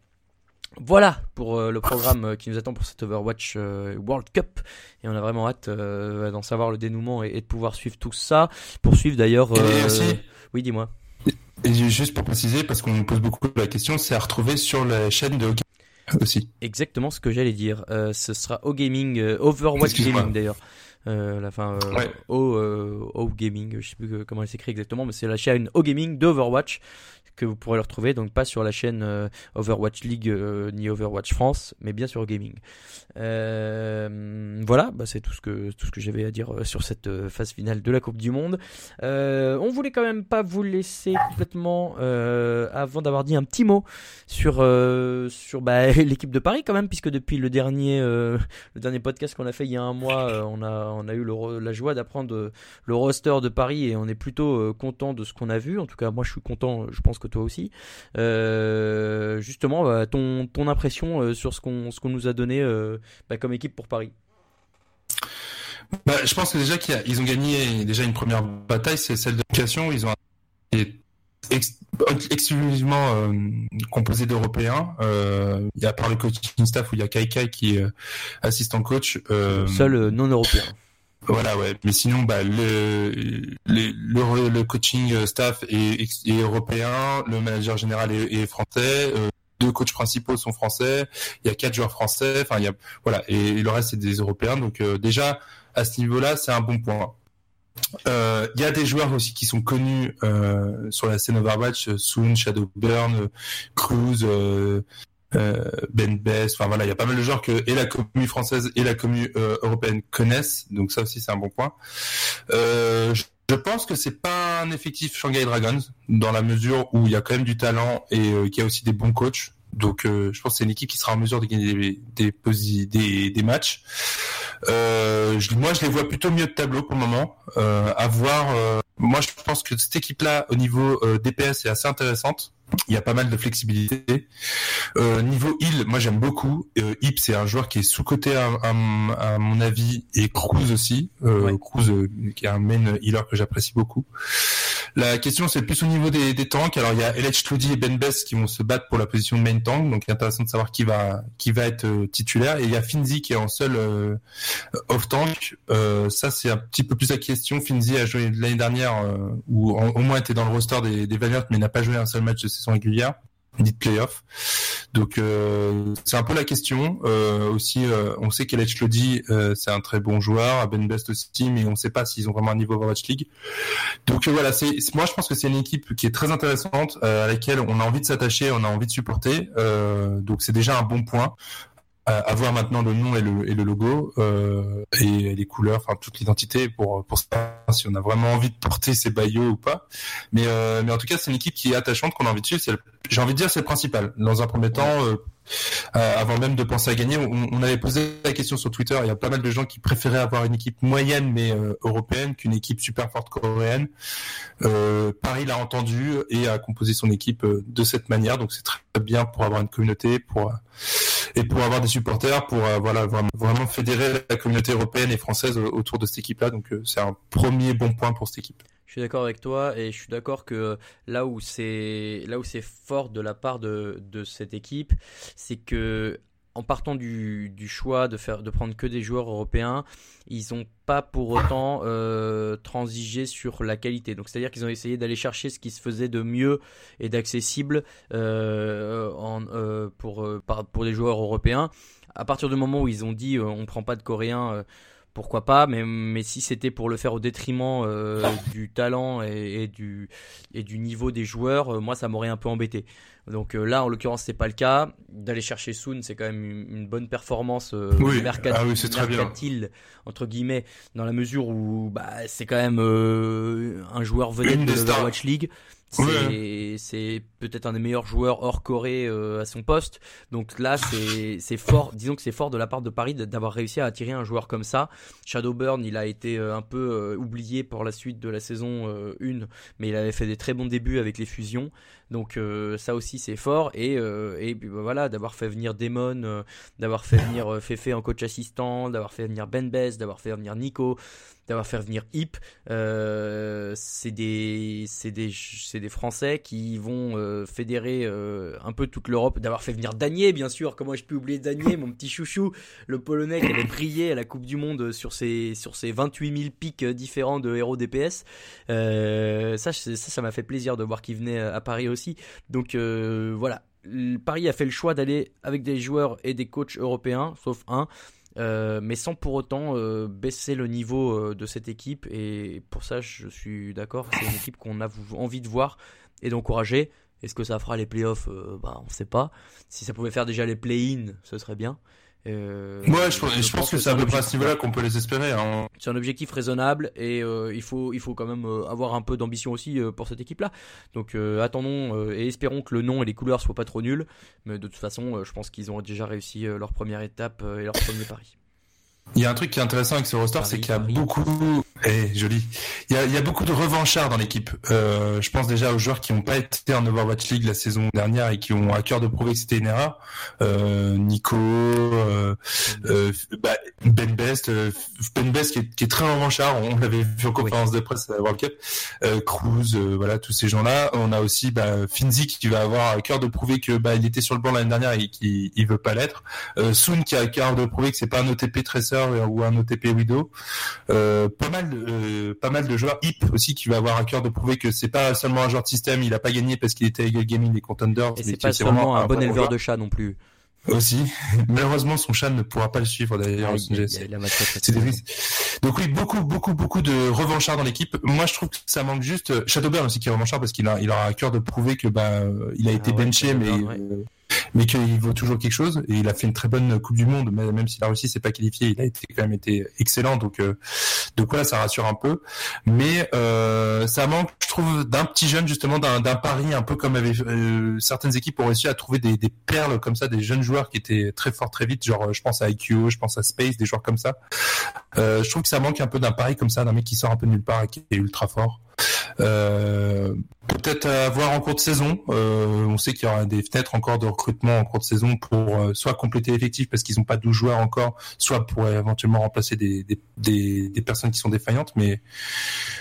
Voilà pour euh, le programme euh, qui nous attend pour cette Overwatch euh, World Cup et on a vraiment hâte d'en savoir le dénouement et, de pouvoir suivre tout ça. Pour suivre d'ailleurs. Oui, dis-moi. Et juste pour préciser, parce qu'on nous pose beaucoup la question, c'est à retrouver sur la chaîne de aussi. Exactement ce que j'allais dire. Euh, ce sera au gaming, euh, Overwatch. Gaming d'ailleurs. Euh, la fin, Ouais. au, au gaming, je sais plus comment elle s'écrit exactement, mais c'est la chaîne au gaming d'Overwatch que vous pourrez le retrouver, donc pas sur la chaîne euh, Overwatch League euh, ni Overwatch France, mais bien sur Gaming. Euh, voilà, bah, c'est tout ce que que j'avais à dire sur cette phase finale de la Coupe du Monde. On voulait quand même pas vous laisser complètement avant d'avoir dit un petit mot sur sur bah, l'équipe de Paris quand même, puisque depuis le dernier le dernier podcast qu'on a fait il y a un mois, on a on a eu la joie d'apprendre le roster de Paris et on est plutôt content de ce qu'on a vu. En tout cas, moi je suis content, je pense que toi aussi. Euh, justement, bah, ton ton impression euh, sur ce qu'on ce qu'on nous a donné euh, bah, comme équipe pour Paris. Bah, je pense que déjà qu'ils ont gagné déjà une première bataille, c'est celle de l'éducation. Ils ont ex- exclusivement euh, composé d'Européens. Euh, Il y a par le coaching staff où il y a Kai Kai qui est euh, assistant coach. Euh, Seul euh, non européen. Voilà, ouais. Mais sinon, bah, le, le, le, coaching staff est, est européen, le manager général est, est français, euh, deux coachs principaux sont français, il y a quatre joueurs français, enfin, il y a, voilà, et, le reste c'est des européens. Donc, euh, déjà, à ce niveau-là, c'est un bon point. Euh, Il y a des joueurs aussi qui sont connus euh, sur la scène Overwatch, euh, Soon, Shadowburn, euh, Cruz, euh, euh, Ben Best, enfin voilà, il y a pas mal de joueurs que et la commune française et la commune euh, européenne connaissent, donc ça aussi c'est un bon point. Euh, je- je pense que c'est pas un effectif Shanghai Dragons dans la mesure où il y a quand même du talent et euh, qu'il y a aussi des bons coachs. Donc euh, je pense que c'est une équipe qui sera en mesure de gagner des des, des, des matchs. Euh, je- moi je les vois plutôt mieux de tableau pour le moment. Euh, à voir. euh, moi je pense que cette équipe-là au niveau euh, DPS est assez intéressante. Il y a pas mal de flexibilité. Euh, niveau heal, moi j'aime beaucoup. Euh, Hip, c'est un joueur qui est sous-coté à, à- à mon avis, et Cruz aussi. Euh. Cruz, euh, qui est un main healer que j'apprécie beaucoup. La question, c'est plus au niveau des, des tanks. Alors il y a LH Trudy et Ben Best qui vont se battre pour la position de main tank, donc intéressant de savoir qui va qui va être euh, titulaire. Et il y a Finzi qui est en seul euh, off tank. Euh, ça c'est un petit peu plus la question. Finzi a joué l'année dernière, euh, ou au moins était dans le roster des, des Valiant, mais n'a pas joué un seul match de saison régulière dit de playoff. Donc euh, c'est un peu la question. Euh, aussi, euh, on sait qu'Elech Lodi, euh, c'est un très bon joueur, Ben Best aussi, mais on ne sait pas s'ils ont vraiment un niveau Overwatch League. Donc euh, voilà, c'est moi je pense que c'est une équipe qui est très intéressante, euh, à laquelle on a envie de s'attacher, on a envie de supporter. Donc c'est déjà un bon point. Avoir maintenant le nom et le, et le logo euh, et les couleurs, enfin toute l'identité pour pour savoir si on a vraiment envie de porter ces maillots ou pas. Mais euh, mais en tout cas c'est une équipe qui est attachante qu'on a envie de suivre. J'ai envie de dire c'est le principal. Dans un premier temps, euh, euh, avant même de penser à gagner, on, on avait posé la question sur Twitter. Il y a pas mal de gens qui préféraient avoir une équipe moyenne mais euh, européenne qu'une équipe super forte coréenne. Euh, Paris l'a entendu et a composé son équipe de cette manière. Donc c'est très bien pour avoir une communauté, pour et pour avoir des supporters, pour euh, voilà vraiment, fédérer la communauté européenne et française euh, autour de cette équipe-là. Donc euh, c'est un premier bon point pour cette équipe. Je suis d'accord avec toi et je suis d'accord que là où c'est là où c'est fort de la part de, de cette équipe, c'est que en partant du, choix de prendre que des joueurs européens, ils n'ont pas pour autant euh, transigé sur la qualité. Donc c'est-à-dire qu'ils ont essayé d'aller chercher ce qui se faisait de mieux et d'accessible euh, euh, pour pour des joueurs européens. À partir du moment où ils ont dit on prend pas de coréens pourquoi pas, mais, mais si c'était pour le faire au détriment euh, du talent et, et du, et du niveau des joueurs, euh, moi ça m'aurait un peu embêté. Donc euh, là, en l'occurrence, c'est pas le cas. D'aller chercher Soon, c'est quand même une, une bonne performance euh, Oui, mercat- ah oui, mercantile, entre guillemets, dans la mesure où bah, c'est quand même euh, un joueur vedette de stars. l'Overwatch League. C'est peut-être un des meilleurs joueurs hors Corée euh, à son poste. Donc là, c'est fort. Disons que c'est fort de la part de Paris d'avoir réussi à attirer un joueur comme ça. Shadowburn, il a été euh, un peu euh, oublié pour la suite de la saison euh, 1, mais il avait fait des très bons débuts avec les fusions. Donc ça aussi c'est fort et et puis bah, voilà d'avoir fait venir Demon, d'avoir fait venir Fefe en coach assistant, d'avoir fait venir Ben Bess, d'avoir fait venir Nico, d'avoir fait venir Hip, euh, c'est des des des Français qui vont euh, fédérer euh, un peu toute l'Europe. D'avoir fait venir Danier, bien sûr. Comment je peux oublier Danier, mon petit chouchou, le Polonais qui avait brillé à la Coupe du Monde sur ses, sur ses 28 000 pics différents de héros DPS. Ça, ça, m'a fait plaisir de voir qu'il venait à Paris aussi. Donc voilà. Paris a fait le choix d'aller avec des joueurs et des coachs européens, sauf un. Euh, mais sans pour autant euh, baisser le niveau euh, de cette équipe. Et pour ça, je suis d'accord. C'est une équipe qu'on a envie de voir et d'encourager. Est-ce que ça fera les playoffs? Bah, On ne sait pas. Si ça pouvait faire déjà les play-in, ce serait bien. Euh, Ouais, je, je pense que c'est à peu près à ce niveau-là qu'on peut les espérer. Hein. c'est un objectif raisonnable et euh, il faut il faut quand même euh, avoir un peu d'ambition aussi pour cette équipe là. Donc attendons et espérons que le nom et les couleurs soient pas trop nuls. Mais de toute façon, je pense qu'ils ont déjà réussi leur première étape et leur premier pari. Il y a un truc qui est intéressant avec ce roster, c'est qu'il y a Paris. beaucoup, eh, joli. Il y a, il y a beaucoup de revanchards dans l'équipe. Euh, je pense déjà aux joueurs qui n'ont pas été en Overwatch League la saison dernière et qui ont à cœur de prouver que c'était une erreur. Euh, Nico, euh, bah, Ben Best, Ben Best qui est, qui est très revanchard. On l'avait vu en conférence de presse à la World Cup. Cruz, voilà, tous ces gens-là. On a aussi bah, Finzi qui va avoir à cœur de prouver que bah, il était sur le banc l'année dernière et qu'il il veut pas l'être. Soon qui a à cœur de prouver que c'est pas un OTP Tracer ou un OTP Widow. Pas mal, euh, pas mal de joueurs. Hip aussi qui va avoir à cœur de prouver que c'est pas seulement un joueur de système. Il a pas gagné parce qu'il était à Eagle Gaming des Contenders. Et c'est pas seulement vraiment un bon éleveur joueur de chat non plus. aussi. Malheureusement, son chat ne pourra pas le suivre d'ailleurs. C'est-. Donc oui, beaucoup, beaucoup, beaucoup de revanchards dans l'équipe. Moi, je trouve que ça manque juste euh, Shadowburn aussi qui est revanchard parce qu'il a, il aura à cœur de prouver que bah, il a été ouais, benché, mais ouais. euh, mais qu'il vaut toujours quelque chose. Et il a fait une très bonne Coupe du Monde, même s'il a réussi, c'est pas qualifié, il a été quand même été excellent. Donc, euh, donc voilà, ça rassure un peu. Mais euh, ça manque, je trouve, d'un petit jeune justement, d'un d'un pari un peu comme avait euh, certaines équipes ont réussi à trouver des, perles comme ça, des jeunes joueurs qui étaient très forts très vite. Genre, euh, je pense à IQO, je pense à Space, des joueurs comme ça. Je trouve que ça manque un peu d'un pari comme ça, d'un mec qui sort un peu de nulle part et qui est ultra fort. Euh, peut-être à voir en cours de saison. Euh, on sait qu'il y aura des fenêtres encore de recrutement en cours de saison pour euh, soit compléter l'effectif parce qu'ils n'ont pas 12 joueurs encore, soit pour éventuellement remplacer des, des, des, des personnes qui sont défaillantes. Mais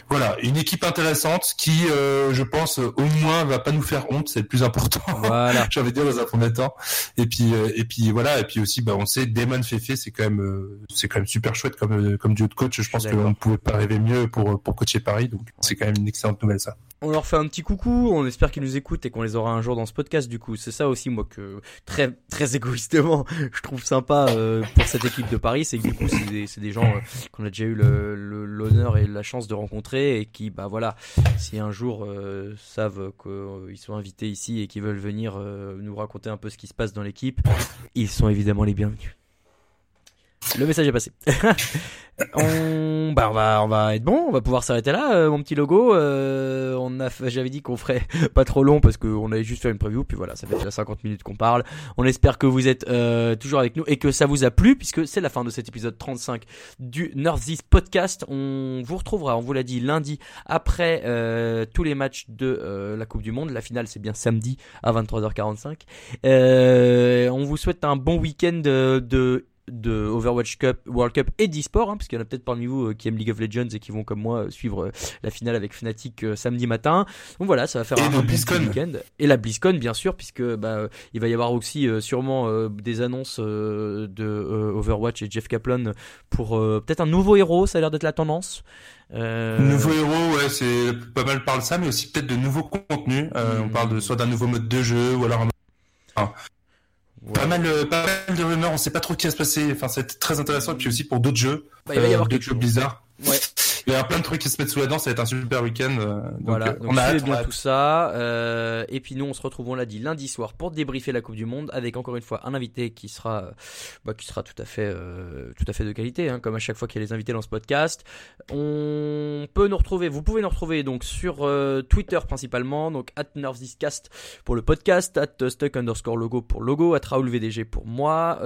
voilà, une équipe intéressante qui, euh, je pense, au moins va pas nous faire honte, c'est le plus important. Voilà. De dire dans un premier temps. Et puis, euh, et puis voilà, et puis aussi, bah, on sait, Damon Fefe, c'est quand même, euh, c'est quand même super chouette comme, comme duo de coach. Je pense suis d'accord. qu'on ne pouvait pas rêver mieux pour, pour coacher Paris, donc c'est une excellente nouvelle ça. On leur fait un petit coucou, on espère qu'ils nous écoutent et qu'on les aura un jour dans ce podcast du coup. C'est ça aussi moi que très très égoïstement je trouve sympa euh, pour cette équipe de Paris, c'est que du coup c'est des, gens euh, qu'on a déjà eu l'honneur et la chance de rencontrer et qui bah voilà, si un jour euh, savent qu'ils sont invités ici et qu'ils veulent venir nous raconter un peu ce qui se passe dans l'équipe, ils sont évidemment les bienvenus. Le message est passé. on, bah on va, on va être bon, on va pouvoir s'arrêter là, euh, mon petit logo. Euh, on a, j'avais dit qu'on ferait pas trop long parce qu'on allait juste faire une preview, puis voilà, ça fait déjà 50 minutes qu'on parle. On espère que vous êtes euh, toujours avec nous et que ça vous a plu, puisque c'est la fin de cet épisode 35 du Northeast Podcast. On vous retrouvera, on vous l'a dit, lundi après euh, tous les matchs de euh, la Coupe du Monde. La finale, c'est bien samedi à 23h45. Euh, on vous souhaite un bon week-end de, de Overwatch Cup, World Cup et d'e-sport, hein, parce qu'il y en a peut-être parmi vous euh, qui aiment League of Legends et qui vont comme moi euh, suivre euh, la finale avec Fnatic euh, samedi matin. Donc voilà, ça va faire Et un, BlizzCon. week-end. Et la BlizzCon bien sûr, puisque bah, il va y avoir aussi sûrement des annonces de Overwatch et Jeff Kaplan pour peut-être un nouveau héros, ça a l'air d'être la tendance. Euh, Nouveau héros, ouais, c'est pas mal parle ça, mais aussi peut-être de nouveaux contenus. On parle de soit d'un nouveau mode de jeu ou alors un Pas mal, euh, pas mal de rumeurs, on sait pas trop ce qui va se passer. Enfin, c'est très intéressant. Et puis aussi pour d'autres jeux, Bah, il va y avoir euh, quelque chose. Ouais. Il y aura plein de trucs qui se mettent sous la dent. Ça va être un super week-end. euh, donc, Voilà, euh, donc on a hâte, on bien a hâte. tout ça. euh, et puis nous, on se retrouve, on l'a dit, lundi soir pour débriefer la Coupe du Monde avec encore une fois un invité qui sera, euh, bah, qui sera tout à fait, euh, tout à fait de qualité, hein, comme à chaque fois qu'il y a les invités dans ce podcast. On peut nous retrouver, vous pouvez nous retrouver donc sur euh, Twitter principalement, donc at NorthEastCast pour le podcast, at stuck underscore logo pour logo, at Raoul VDG pour moi.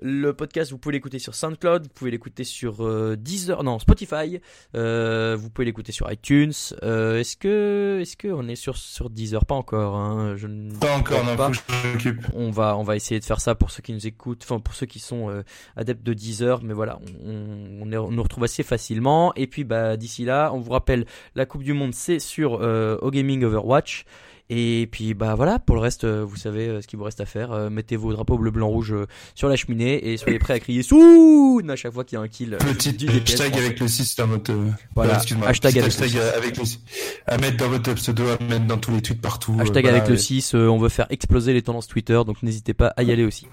Le podcast, vous pouvez l'écouter sur SoundCloud, vous pouvez l'écouter sur Deezer, non Spotify. Euh, vous pouvez l'écouter sur iTunes. Euh, est-ce que, est-ce que on est sur sur Deezer? Pas encore. Hein, je ne Pas encore, non, pas. faut que je. On va, on va essayer de faire ça pour ceux qui nous écoutent, enfin pour ceux qui sont euh, adeptes de Deezer, mais voilà, on, on, est- on nous retrouve assez facilement. Et puis bah d'ici là, on vous rappelle, la Coupe du Monde c'est sur euh, au Gaming Overwatch. Et puis bah voilà, pour le reste, euh, vous savez euh, ce qu'il vous reste à faire. Euh, mettez vos drapeaux bleu, blanc, rouge sur la cheminée et soyez prêts à crier Soun à chaque fois qu'il y a un kill. Petit du hashtag avec le 6 dans votre. euh, Voilà, excuse-moi, hashtag avec le hashtag 6. avec le 6. À mettre dans votre pseudo, à mettre dans tous les tweets partout. Hashtag avec le et- 6, euh, on veut faire exploser les tendances Twitter, donc n'hésitez pas à y aller aussi.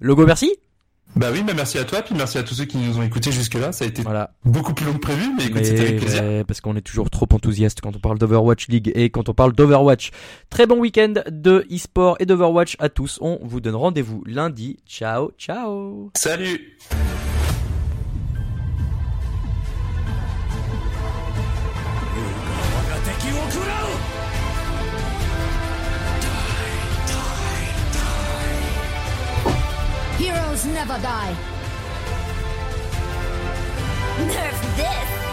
Logo, merci. Bah oui, bah merci à toi, puis merci à tous ceux qui nous ont écoutés jusque-là. Ça a été Voilà. beaucoup plus long que prévu, mais écoute, c'était avec plaisir. ouais, parce qu'on est toujours trop enthousiaste quand on parle d'Overwatch League et quand on parle d'Overwatch. Très bon week-end de e-sport et d'Overwatch à tous. On vous donne rendez-vous lundi. Ciao, ciao. Salut never die. Nerf this!